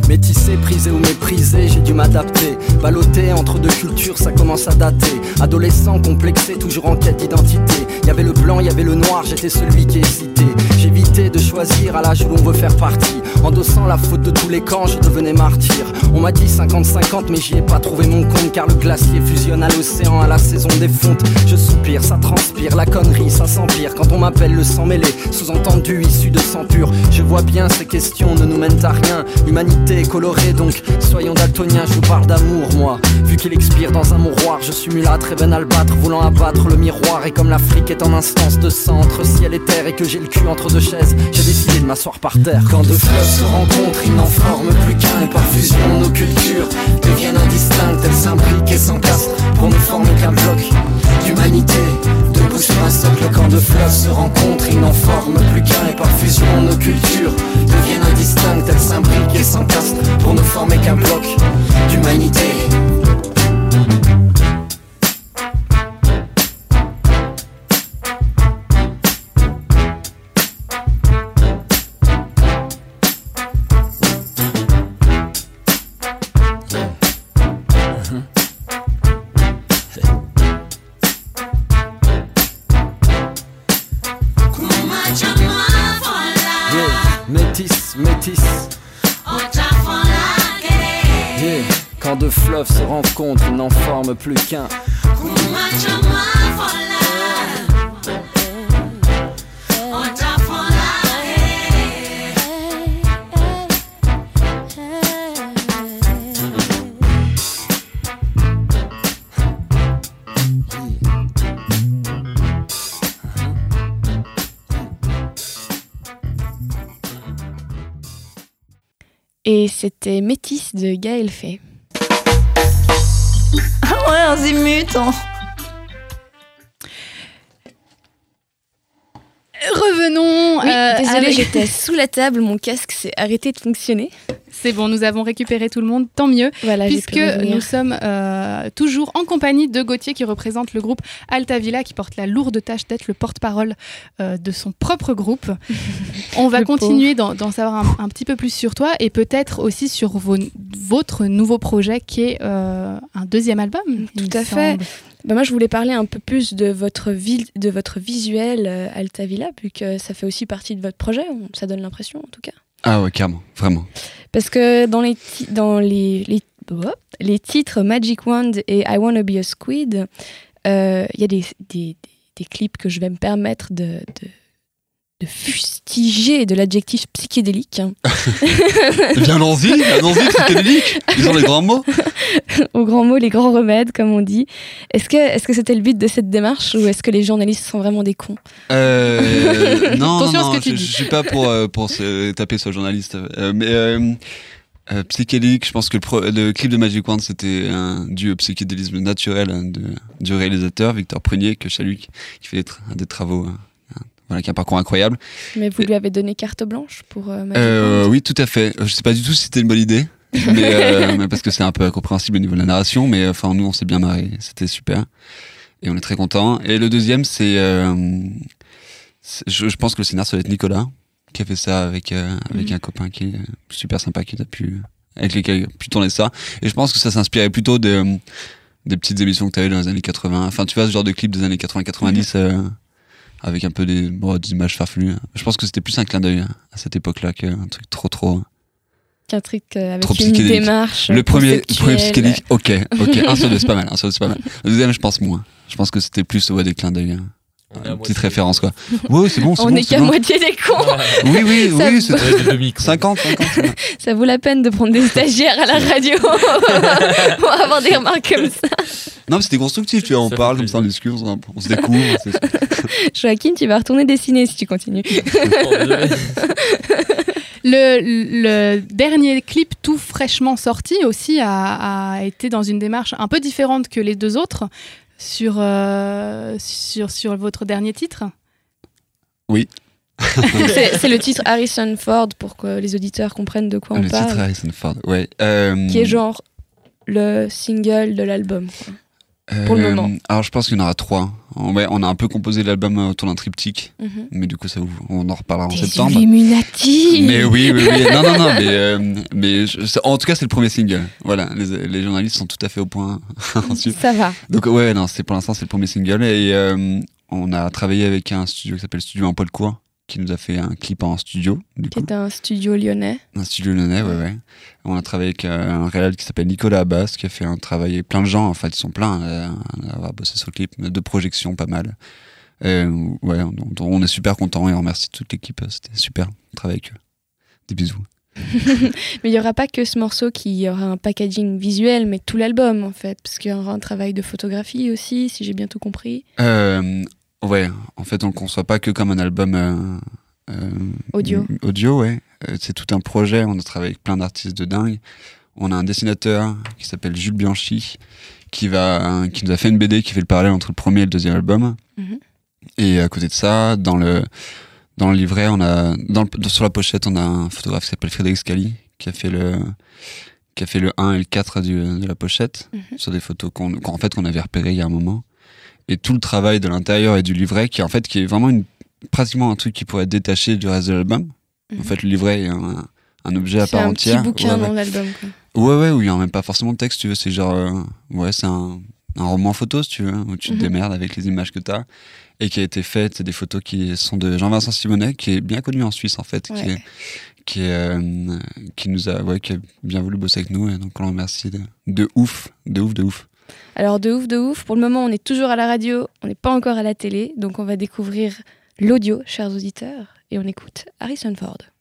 Métissé, prisé ou méprisé, j'ai dû m'adapter. Ballotté entre deux cultures, ça commence à dater. Adolescent, complexé, toujours en quête d'identité. Y avait le blanc, y avait le noir, j'étais celui qui hésitait. J'évitais de choisir à l'âge où l'on veut faire partie. Endossant la faute de tous les camps, je devenais martyr. On m'a dit 50-50, mais j'y ai pas trouvé mon compte. Car le glacier fusionne à l'océan à la saison des fontes. Je soupire, ça transpire, la connerie, ça s'empire. Quand on m'appelle le sang mêlé, sous-entendu issu de sang pur. Je vois bien ces questions ne nous mènent à rien. L'humanité est colorée, donc soyons daltoniens, je vous parle d'amour, moi. Vu qu'il expire dans un mouroir, je suis mulâtre et ben albâtre, voulant abattre le miroir. Et comme l'Afrique est en instance de sang entre ciel et terre, et que j'ai le cul entre deux chaises, j'ai décidé de m'asseoir par terre. Quand deux fleuves se rencontrent, ils n'en forment plus qu'un, et par fusion, nos cultures deviennent indistinctes, elles s'imbriquent et s'encastrent pour ne former qu'un bloc d'humanité. Debout sur un socle, quand deux fleuves se rencontrent, ils n'en forment plus qu'un, et par fusion, nos cultures deviennent indistinctes, elles s'imbriquent et s'encastrent pour ne former qu'un bloc d'humanité. Fleuves se rencontrent, n'en forment plus qu'un. Et c'était Métis de Gaël Fay. Ah ouais, un zimut Revenons. Oui, euh, désolée, avec- j'étais sous la table, mon casque s'est arrêté de fonctionner. C'est bon, nous avons récupéré tout le monde, tant mieux. Voilà, puisque nous sommes euh, toujours en compagnie de Gauthier qui représente le groupe Altavilla qui porte la lourde tâche d'être le porte-parole euh, de son propre groupe. On va Le continuer d'en savoir un, un petit peu plus sur toi et peut-être aussi sur vos- votre nouveau projet qui est euh, un deuxième album. Tout à fait. Bah, moi, je voulais parler un peu plus de votre, vi- de votre visuel euh, Altavilla, puisque ça fait aussi partie de votre projet, ça donne l'impression en tout cas. Ah ouais, carrément, vraiment. Parce que dans les, dans les, les, oh, les titres Magic Wand et I Wanna Be a Squid, euh, il y a des, des, des clips que je vais me permettre de, de, de fustiger de l'adjectif psychédélique. Viens, allons-y, allons-y, psychédélique. Ils ont les grands mots. Au grand mot, les grands remèdes, comme on dit. Est-ce que est-ce que c'était le but de cette démarche ou est-ce que les journalistes sont vraiment des cons? Euh, non, Attention non, ce non, que tu je, dis. je suis pas pour, euh, pour se taper sur le journaliste. Euh, mais euh, euh, psychédélique, je pense que le, pro- le clip de Magic Wand, c'était un dû au psychédélisme naturel hein, de, du réalisateur Victor Prunier, que je salue, qui, fait des, tra- des travaux, hein, voilà, qui a un parcours incroyable. Mais vous lui avez donné carte blanche pour euh, Euh, oui, tout à fait. Euh, Je sais pas du tout si c'était une bonne idée, mais, euh, mais parce que c'est un peu incompréhensible au niveau de la narration, mais enfin nous on s'est bien marré, c'était super et on est très contents. Et le deuxième, c'est, euh, je, je pense que le scénario ça va être Nicolas qui a fait ça avec euh, avec Mhm. un copain qui est super sympa, qui a pu avec lequel il a pu tourner ça. Et je pense que ça s'inspirait plutôt de des petites émissions que tu avais dans les années 80. Enfin, tu vois ce genre de clip des années 80-90. euh, avec un peu des, bon, des images farfelues. Je pense que c'était plus un clin d'œil à cette époque-là qu'un truc trop trop Qu'un truc euh, avec trop une démarche. Le premier, le premier conceptuelle. psychédélique, ok, ok, un sur deux, c'est pas mal, un deux, c'est pas mal. Le deuxième, je pense moins. Je pense que c'était plus ouais, des clins d'œil. hein. Une petite référence quoi. Oui, c'est bon, c'est On n'est qu'à bon. moitié des cons. Oui, oui, Ça oui, c'est 50, 50. c'est bon. Ça vaut la peine de prendre des stagiaires à la radio pour avoir des remarques comme ça. Non, mais c'était constructif, tu vois, on parle comme ça, on discute, on, on se découvre. Joachim, tu vas retourner dessiner si tu continues. Le, le dernier clip tout fraîchement sorti aussi a, a été dans une démarche un peu différente que les deux autres sur, euh, sur, sur votre dernier titre? Oui. c'est le titre Harrison Ford pour que les auditeurs comprennent de quoi on Le parle. titre Harrison Ford, ouais. Euh, Qui est genre le single de l'album. Pour le euh, moment. Alors, je pense qu'il y en aura trois. On- Ouais, on a un peu composé l'album autour d'un triptyque, Mhm. mais du coup, ça, vous- on en reparlera en Des septembre. Illuminati Mais oui, oui, oui. Non, non, non, mais, euh, mais je- en tout cas, c'est le premier single. Voilà, les, les journalistes sont tout à fait au point. ensuite. Ça va. Donc, ouais, non, c'est pour l'instant, c'est le premier single. Et euh, on a travaillé avec un studio qui s'appelle Studio Un Poil Court, qui nous a fait un clip en studio. Du Qui est un studio lyonnais. un studio lyonnais, ouais, ouais. On a travaillé avec euh, un réal qui s'appelle Nicolas Abbas, qui a fait un travail plein de gens, en fait, ils sont pleins euh, à avoir bossé sur le clip, de projections, pas mal. Euh, ouais, on, on est super contents et on remercie toute l'équipe, c'était super de travailler avec eux. Des bisous. Mais il n'y aura pas que ce morceau qui aura un packaging visuel, mais tout l'album en fait. Parce qu'il y aura un travail de photographie aussi, si j'ai bien tout compris. Euh, ouais, en fait, on le conçoit pas que comme un album euh, euh, Audio. Audio, ouais. Euh, c'est tout un projet. On a travaillé avec plein d'artistes de dingue. On a un dessinateur qui s'appelle Jules Bianchi, qui va, qui nous a fait une BD qui fait le parallèle entre le premier et le deuxième album. Mhm. Et à côté de ça, dans le dans le livret, on a dans le- sur la pochette, on a un photographe qui s'appelle Frédéric Scali qui a fait le qui a fait le 1 et le 4 du, de la pochette Mhm. sur des photos qu'on qu'en fait qu'on avait repérées il y a un moment et tout le travail de l'intérieur et du livret qui en fait qui est vraiment une pratiquement un truc qui pourrait être détaché du reste de l'album. En Mhm. fait, le livret est un, un objet à C'est part un entière. petit bouquin Ouais, ouais. dans l'album. Ouais, ouais, où il n'y a même pas forcément de texte, tu veux. C'est genre, euh, ouais, c'est un, un roman photo, si tu veux, où tu te Mhm. démerdes avec les images que tu as et qui a été fait. C'est des photos qui sont de Jean-Vincent Simonet, qui est bien connu en Suisse, en fait, qui, Ouais. est, qui, est, euh, qui nous a, ouais, qui a bien voulu bosser avec nous. Et donc, on le remercie de, de ouf, de ouf, de ouf. Alors de ouf, de ouf. Pour le moment, on est toujours à la radio, on n'est pas encore à la télé, donc on va découvrir l'audio, chers auditeurs, et on écoute Harrison Ford.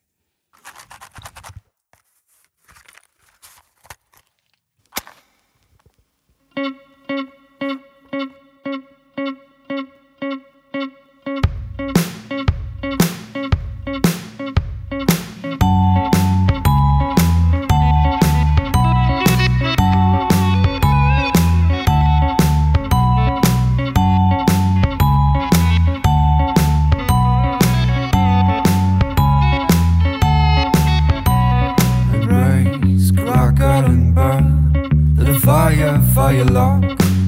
Fire lock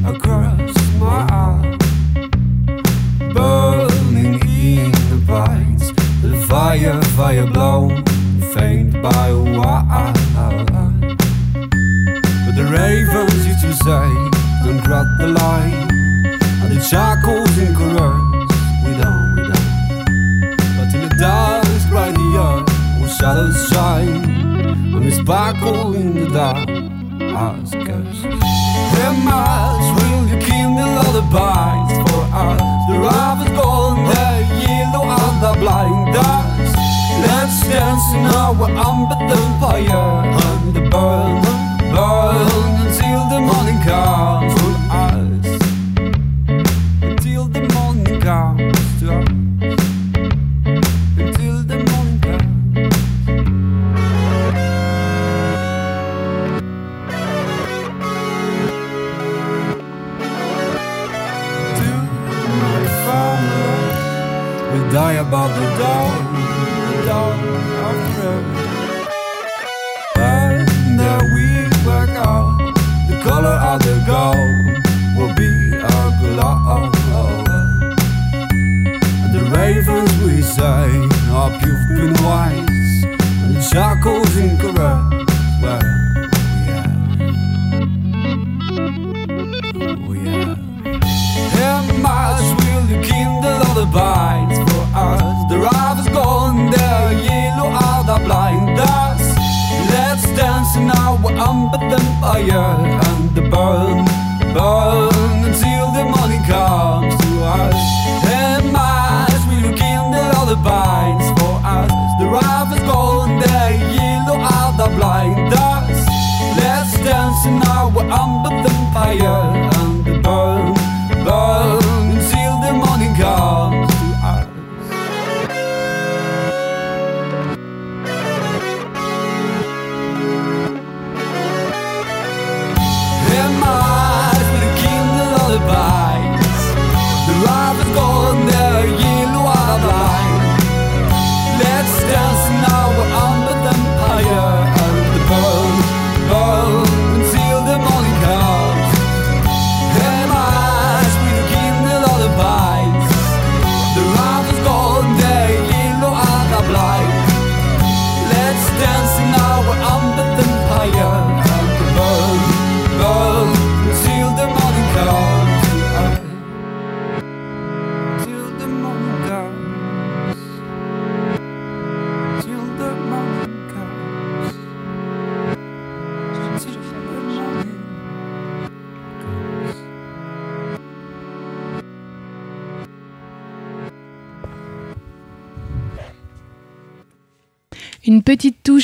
across my arm. Burning in the pines. The fire, fire blown, faint by while. But the ravens used to say, don't cross the line. And the charcoals in chorus, we don't, we don't. But in the dark, bright the earth, where shadows shine. When we sparkle in the dark, ask us Much will you all the binds for us? The rabbit gold, the yellow and the blind us Let's dance in our unburned fire the vines for us. The ravens golden, the yellow are the blinders. Let's dance in our amber vampire.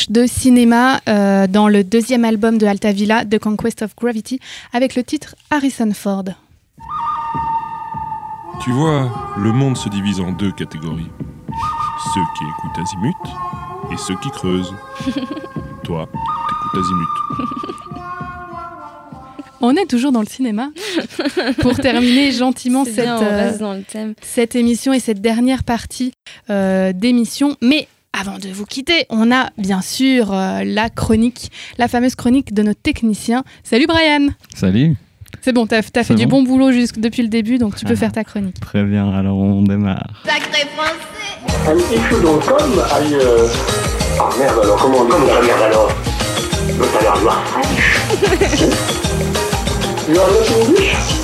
Touche de cinéma euh, dans le deuxième album de Alta Villa, The Conquest of Gravity, avec le titre Harrison Ford. Tu vois, le monde se divise en deux catégories. Ceux qui écoutent Azimut et ceux qui creusent. Toi, t'écoutes Azimut. On est toujours dans le cinéma pour terminer gentiment cette, bien, euh, reste dans le thème. cette émission et cette dernière partie euh, d'émission. Mais avant de vous quitter, on a bien sûr euh, la chronique, la fameuse chronique de notre technicien. Salut Brian Salut. C'est bon, t'as as fait du bon boulot jusque depuis le début, donc tu peux Ah. faire ta chronique. Très bien, alors on démarre. Sacré français Un petit chou dans le com aille. Euh... Ah merde alors, comment on dit Comment ça merde alors L'autre a l'air noir fraîche. Non.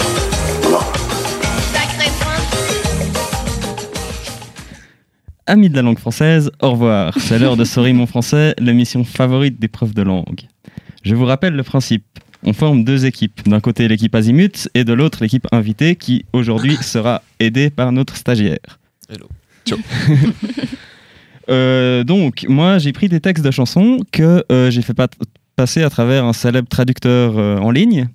Amis de la langue française, au revoir. C'est l'heure de Sorry mon français, l'émission favorite des profs de langue. Je vous rappelle le principe. On forme deux équipes. D'un côté l'équipe Azimut et de l'autre l'équipe invitée qui aujourd'hui sera aidée par notre stagiaire. Hello. Euh, donc, moi, j'ai pris des textes de chansons que euh, j'ai fait pa- passer à travers un célèbre traducteur euh, en ligne.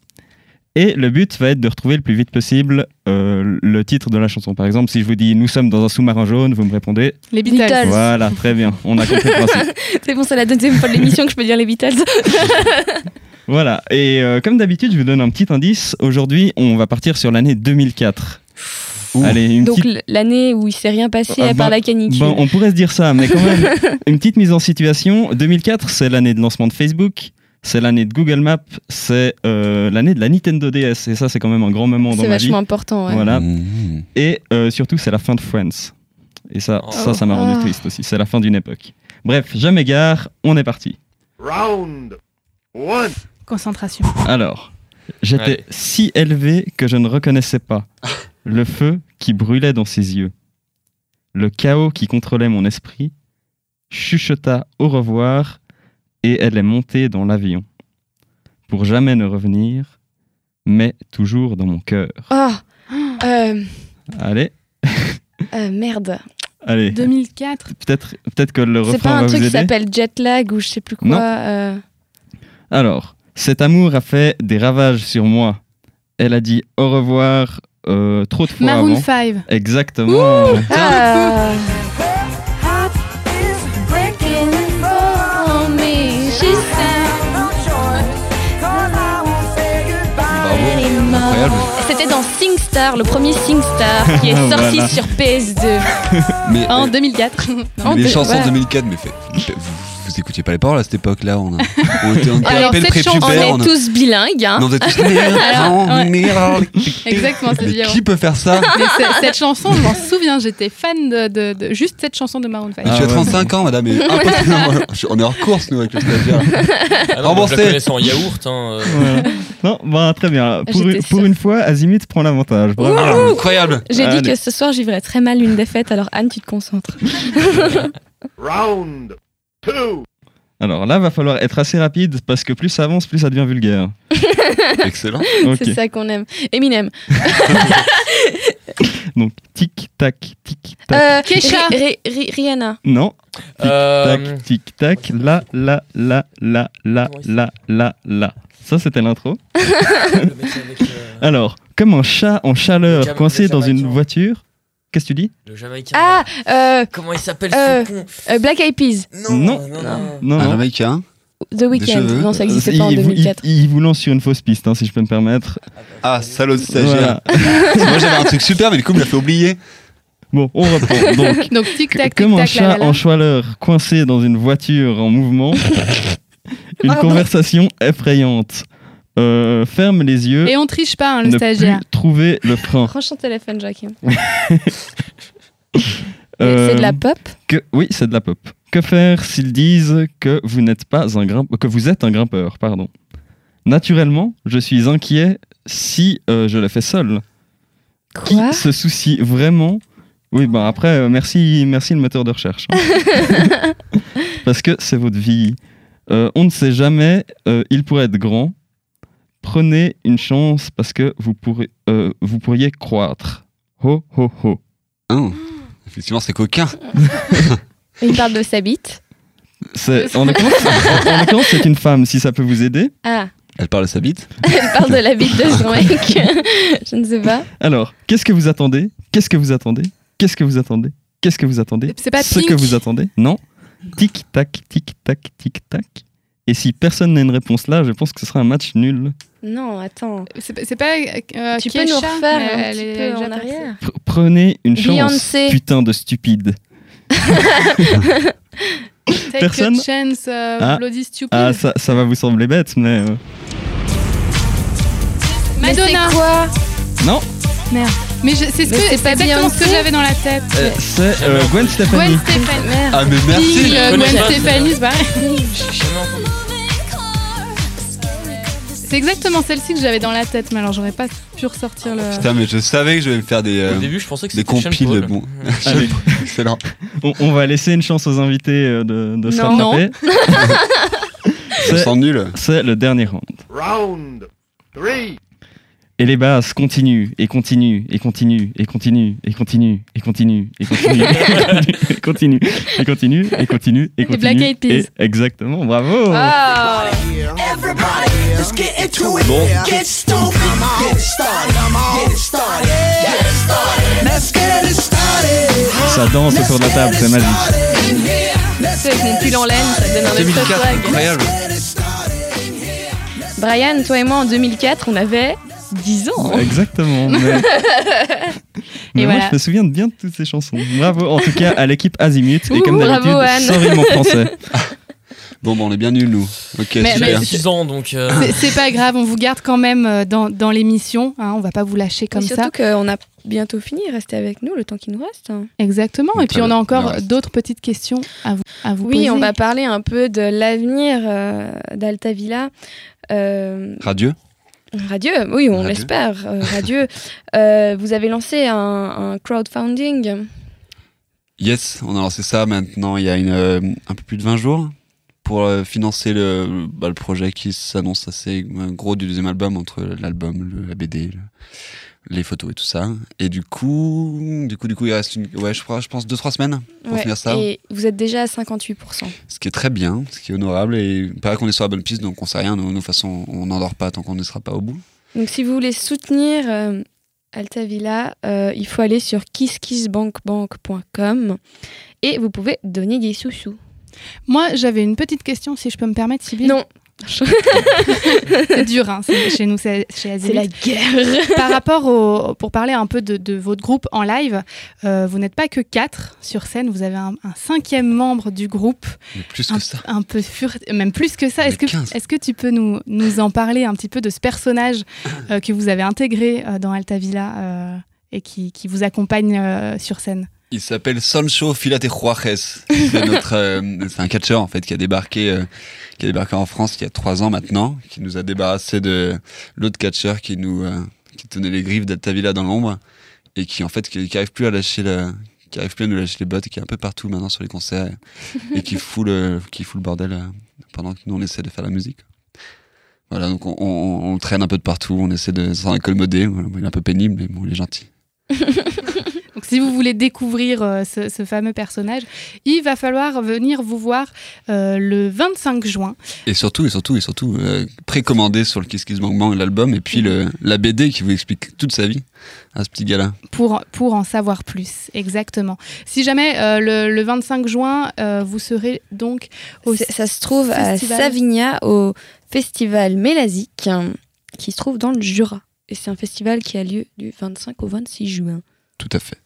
Et le but va être de retrouver le plus vite possible euh, le titre de la chanson. Par exemple, si je vous dis Nous sommes dans un sous-marin jaune, vous me répondez Les Beatles. Beatles. Voilà, très bien. On a compris le principe. C'est bon, c'est la deuxième fois de l'émission que je peux dire les Beatles. Voilà. Et euh, comme d'habitude, je vous donne un petit indice. Aujourd'hui, on va partir sur l'année 2004. Allez, une Donc petite l'année où il s'est rien passé Ah, à part bah, la canicule. Bon, on pourrait se dire ça, mais quand même, une petite mise en situation. 2004, c'est l'année de lancement de Facebook, c'est l'année de Google Maps, c'est euh, l'année de la Nintendo DS, et ça, c'est quand même un grand moment dans C'est ma vie. vachement important, ouais. Voilà. Mmh. Et euh, surtout, c'est la fin de Friends. Et ça, Oh. ça, ça m'a rendu Ah. triste aussi. C'est la fin d'une époque. Bref, je m'égare, on est parti. Round one. Concentration. Alors, j'étais si élevé que je ne reconnaissais pas le feu qui brûlait dans ses yeux. Le chaos qui contrôlait mon esprit chuchota au revoir et elle est montée dans l'avion. Pour jamais ne revenir, mais toujours dans mon cœur. Ah euh, Allez, euh, Merde. allez. 2004. Peut-être peut que le C'est refrain pas un va truc qui s'appelle Jetlag ou je sais plus quoi. Non. euh, Alors, cet amour a fait des ravages sur moi. Elle a dit au revoir euh, trop de fois Maroon avant. 5. Exactement. Ah. Incroyable. C'était dans SingStar, le premier SingStar qui est sorti Voilà. sur PS2 Mais, en mais- 2004. mais les chansons voilà. 2004, mais fait, vous, vous écoutiez pas les paroles à cette époque-là On, a, on était, on à Alors, cette chanson, on est on a- tous bilingues. hein. Non, vous êtes tous Alors, ouais. Exactement, c'est bien. qui peut faire ça cette chanson, je m'en souviens, j'étais fan de, de- de- juste cette chanson de Maroon 5. Mais tu as 35 ans, madame. et. Je- On est en course, nous, avec le stagiaire. Ah non, je la en yaourt. Hein, euh. Voilà. Non, bah, très bien. Pour, une fois, Azimut prend l'avantage. Bravo. Incroyable. J'ai dit que ce soir, j'y verrais très mal une défaite, alors Anne, tu te concentres. Round. Alors là, va falloir être assez rapide parce que plus ça avance, plus ça devient vulgaire. Excellent. C'est ça qu'on aime. Eminem. Donc, tic tac, tic tac. Euh, Kesha. Rihanna. Non. Tic Euh, tac, tic tac. Là, là, là, là, là, là, là, là. Ça, c'était l'intro. Alors, comme un chat en Le chaleur coincé dans une voiture. Qu'est-ce que tu dis Le Jamaïcain. Ah, euh, Comment il s'appelle euh, ce con euh, Black Eyed Peas. Non, Non. non, non. Non, Un. Jamaïcain. The Weeknd. Non, ça n'existait pas en il vous- 2004. Il, il vous lance sur une fausse piste, hein, si je peux me permettre. Ah, salaud de stagiaire. Voilà. Moi j'avais un truc super, mais du coup, il m'a fait oublier. Bon, on reprend. Donc, Donc tic tac tic comme un tac la la chat la. en chaleur coincé dans une voiture en mouvement, une conversation effrayante. Euh, ferme les yeux. Et on triche pas, hein, le ne stagiaire. plus trouver le frein. Range ton téléphone, Joachim. Euh, C'est de la pop que, Oui, c'est de la pop. Que faire s'ils disent que vous n'êtes pas un grimpe, que vous êtes un grimpeur, pardon. Naturellement, je suis inquiet si euh, je le fais seul. Quoi Qui se soucie vraiment Oui, ben après, euh, merci, merci le moteur de recherche. hein. Parce que c'est votre vie. Euh, on ne sait jamais, euh, il pourrait être grand. Prenez une chance parce que vous, pourrez, euh, vous pourriez croître. Ho, ho, ho. Hein. Effectivement, c'est coquin. Il parle de sa bite. C'est- En l'occurrence, en- en l'occurrence, c'est une femme, si ça peut vous aider. Ah, Elle parle de sa bite. elle parle de la bite de ce mec. Je ne sais pas. Alors, qu'est-ce que vous attendez? Qu'est-ce que vous attendez? Qu'est-ce que vous attendez? Qu'est-ce que vous attendez? C'est pas Ce Pink que vous attendez? Non. Tic tac, tic tac, tic tac. Et si personne n'a une réponse là, je pense que ce sera un match nul. Non, attends. C'est pas- euh, Tu peux nous refaire un petit peu en arrière Pr- Prenez une chance, Beyoncé. putain de stupide. Take Personne a chance, euh, Ah. Bloody Stupid. Ah, ça, ça va vous sembler bête, mais euh, Mais Madonna. c'est quoi? Non. Merde. Mais je- c'est ce Mais que- c'est c'est pas exactement ce que j'avais dans la tête. Euh, c'est euh, Gwen Stefani. Gwen Stefani. Merde. Ah, mais merci. Pile, euh, Gwen. Stefani, c'est exactement celle-ci que j'avais dans la tête, mais alors j'aurais pas pu ressortir le. Putain, mais je savais que je vais me faire des, euh, Au début, je pensais que des compiles. Bon. Allez. Excellent. On, on va laisser une chance aux invités euh, de, de se Non. rattraper. Je me C'est- sens nul. C'est le dernier round. Round three. Et les basses continuent et continuent et continuent et continuent et continuent et continuent et continuent et continuent et continuent et continuent et continuent. Et- Exactement, bravo. Ah. Bon. Ça danse autour de la table, c'est magique. C'est avec mon pull en laine, ça donne un 2004, swag. incroyable. Brian, toi et moi en 2004, on avait 10 ans. Exactement. Mais, mais moi, voilà. je me souviens bien de toutes ces chansons. Bravo, en tout cas, à l'équipe Azimut. Et comme d'habitude, sorry mon français. Bon, bon, on est bien nuls, nous. Ok, Mais- super. mais- 6 ans, donc. euh, C'est- pas grave, on vous garde quand même euh, dans, dans l'émission. hein, on va pas vous lâcher comme Et ça. surtout qu'on a bientôt fini, restez avec nous le temps qui nous reste. Exactement. Très Et puis on a encore d'autres petites questions à vous, à vous Oui, poser. on va parler un peu de l'avenir euh, d'Altavilla. Euh, Radieux. Radieux, oui, on l'espère. euh, radieux. Euh, vous avez lancé un, un crowdfunding. Yes, on a lancé ça maintenant il y a une, euh, un peu plus de 20 jours pour euh, financer le, bah, le projet qui s'annonce assez gros du deuxième album entre l'album, le, la BD, le- les photos et tout ça. Et du coup, du coup, du coup, il reste une, ouais, je crois, je pense deux trois semaines pour Ouais, finir ça. Et vous êtes déjà à 58%. Ce qui est très bien, ce qui est honorable et il paraît qu'on est sur la bonne piste, donc on sait rien. Nous, de toute façon, on n'endort pas tant qu'on ne sera pas au bout. Donc si vous voulez soutenir euh, Altavilla, euh, il faut aller sur kisskissbankbank.com et vous pouvez donner des sous-sous. Moi, j'avais une petite question, si je peux me permettre, Sylvie. Non, c'est dur, hein, chez nous, c'est chez c'est la guerre. Par rapport au, pour parler un peu de, de votre groupe en live, euh, vous n'êtes pas que quatre sur scène, vous avez un, un cinquième membre du groupe, Mais plus un, que ça. un peu fur, même plus que ça. Est-ce que, 15. est-ce que tu peux nous, nous en parler un petit peu de ce personnage euh, que vous avez intégré euh, dans Altavilla euh, et qui, qui vous accompagne euh, sur scène? Il s'appelle Sancho Filate Juarez. C'est notre, euh, c'est un catcheur en fait qui a débarqué, euh, qui a débarqué en France il y a trois ans maintenant, qui nous a débarrassé de l'autre catcheur qui nous, euh, qui tenait les griffes d'Altavilla dans l'ombre et qui en fait qui, qui arrive plus à lâcher la, qui arrive plus à nous lâcher les bottes et qui est un peu partout maintenant sur les concerts et qui fout le, qui fout le bordel euh, pendant que nous on essaie de faire la musique. Voilà, donc on, on- on traîne un peu de partout, on essaie de s'en accommoder. Il est un peu pénible, mais bon, il est gentil. Si vous voulez découvrir euh, ce, ce fameux personnage, il va falloir venir vous voir euh, le 25 juin. Et surtout, et surtout, et surtout, euh, précommander sur le Kiss Kiss Bang Bang l'album et puis le, la BD qui vous explique toute sa vie à ce petit gars-là. pour, pour en savoir plus, exactement. Si jamais euh, le, le 25 juin, euh, vous serez donc au Ça se trouve à Savigna au festival Mélasique hein, qui se trouve dans le Jura. Et c'est un festival qui a lieu du 25 au 26 juin. Tout à fait.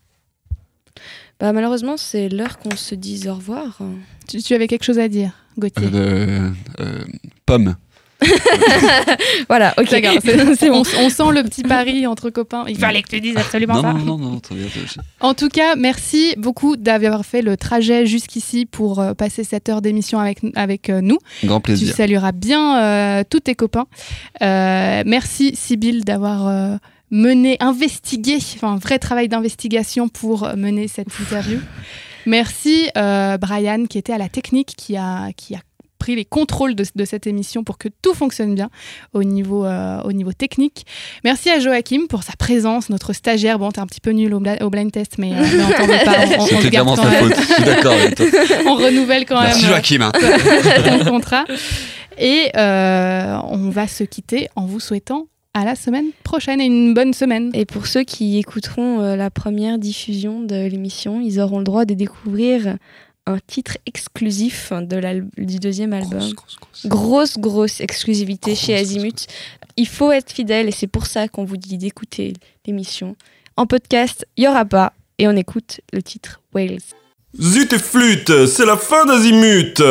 Bah, malheureusement, c'est l'heure qu'on se dise au revoir. Tu, tu avais quelque chose à dire, Gauthier Euh, euh, pomme. voilà, ok. Bon. On, on sent le petit pari entre copains. Il fallait que tu dises absolument Non, ça. non, non, non, très bien, très bien. En tout cas, merci beaucoup d'avoir fait le trajet jusqu'ici pour euh, passer cette heure d'émission avec, avec euh, nous. Grand Tu plaisir. salueras bien euh, tous tes copains. Euh, merci Sybille d'avoir euh, mené, investigué, enfin un vrai travail d'investigation pour mener cette interview. Merci euh, Brian qui était à la technique, qui a, qui a pris les contrôles de, de cette émission pour que tout fonctionne bien au niveau, euh, au niveau technique. Merci à Joachim pour sa présence, notre stagiaire. Bon, t'es un petit peu nul au, bla- au blind test, mais, euh, mais on t'en veut pas. On- clairement sa même. faute. Je suis d'accord avec toi. on renouvelle quand Merci même. euh, Joachim, hein. ton contrat. Et euh, on va se quitter en vous souhaitant à la semaine prochaine et une bonne semaine. Et pour ceux qui écouteront euh, la première diffusion de l'émission, ils auront le droit de découvrir un titre exclusif de du deuxième album. Grosse, grosse, exclusivité chez Azimut. Il faut être fidèle et c'est pour ça qu'on vous dit d'écouter l'émission. En podcast, il n'y aura pas. Et on écoute le titre Wales. Zut et flûte, c'est la fin d'Azimut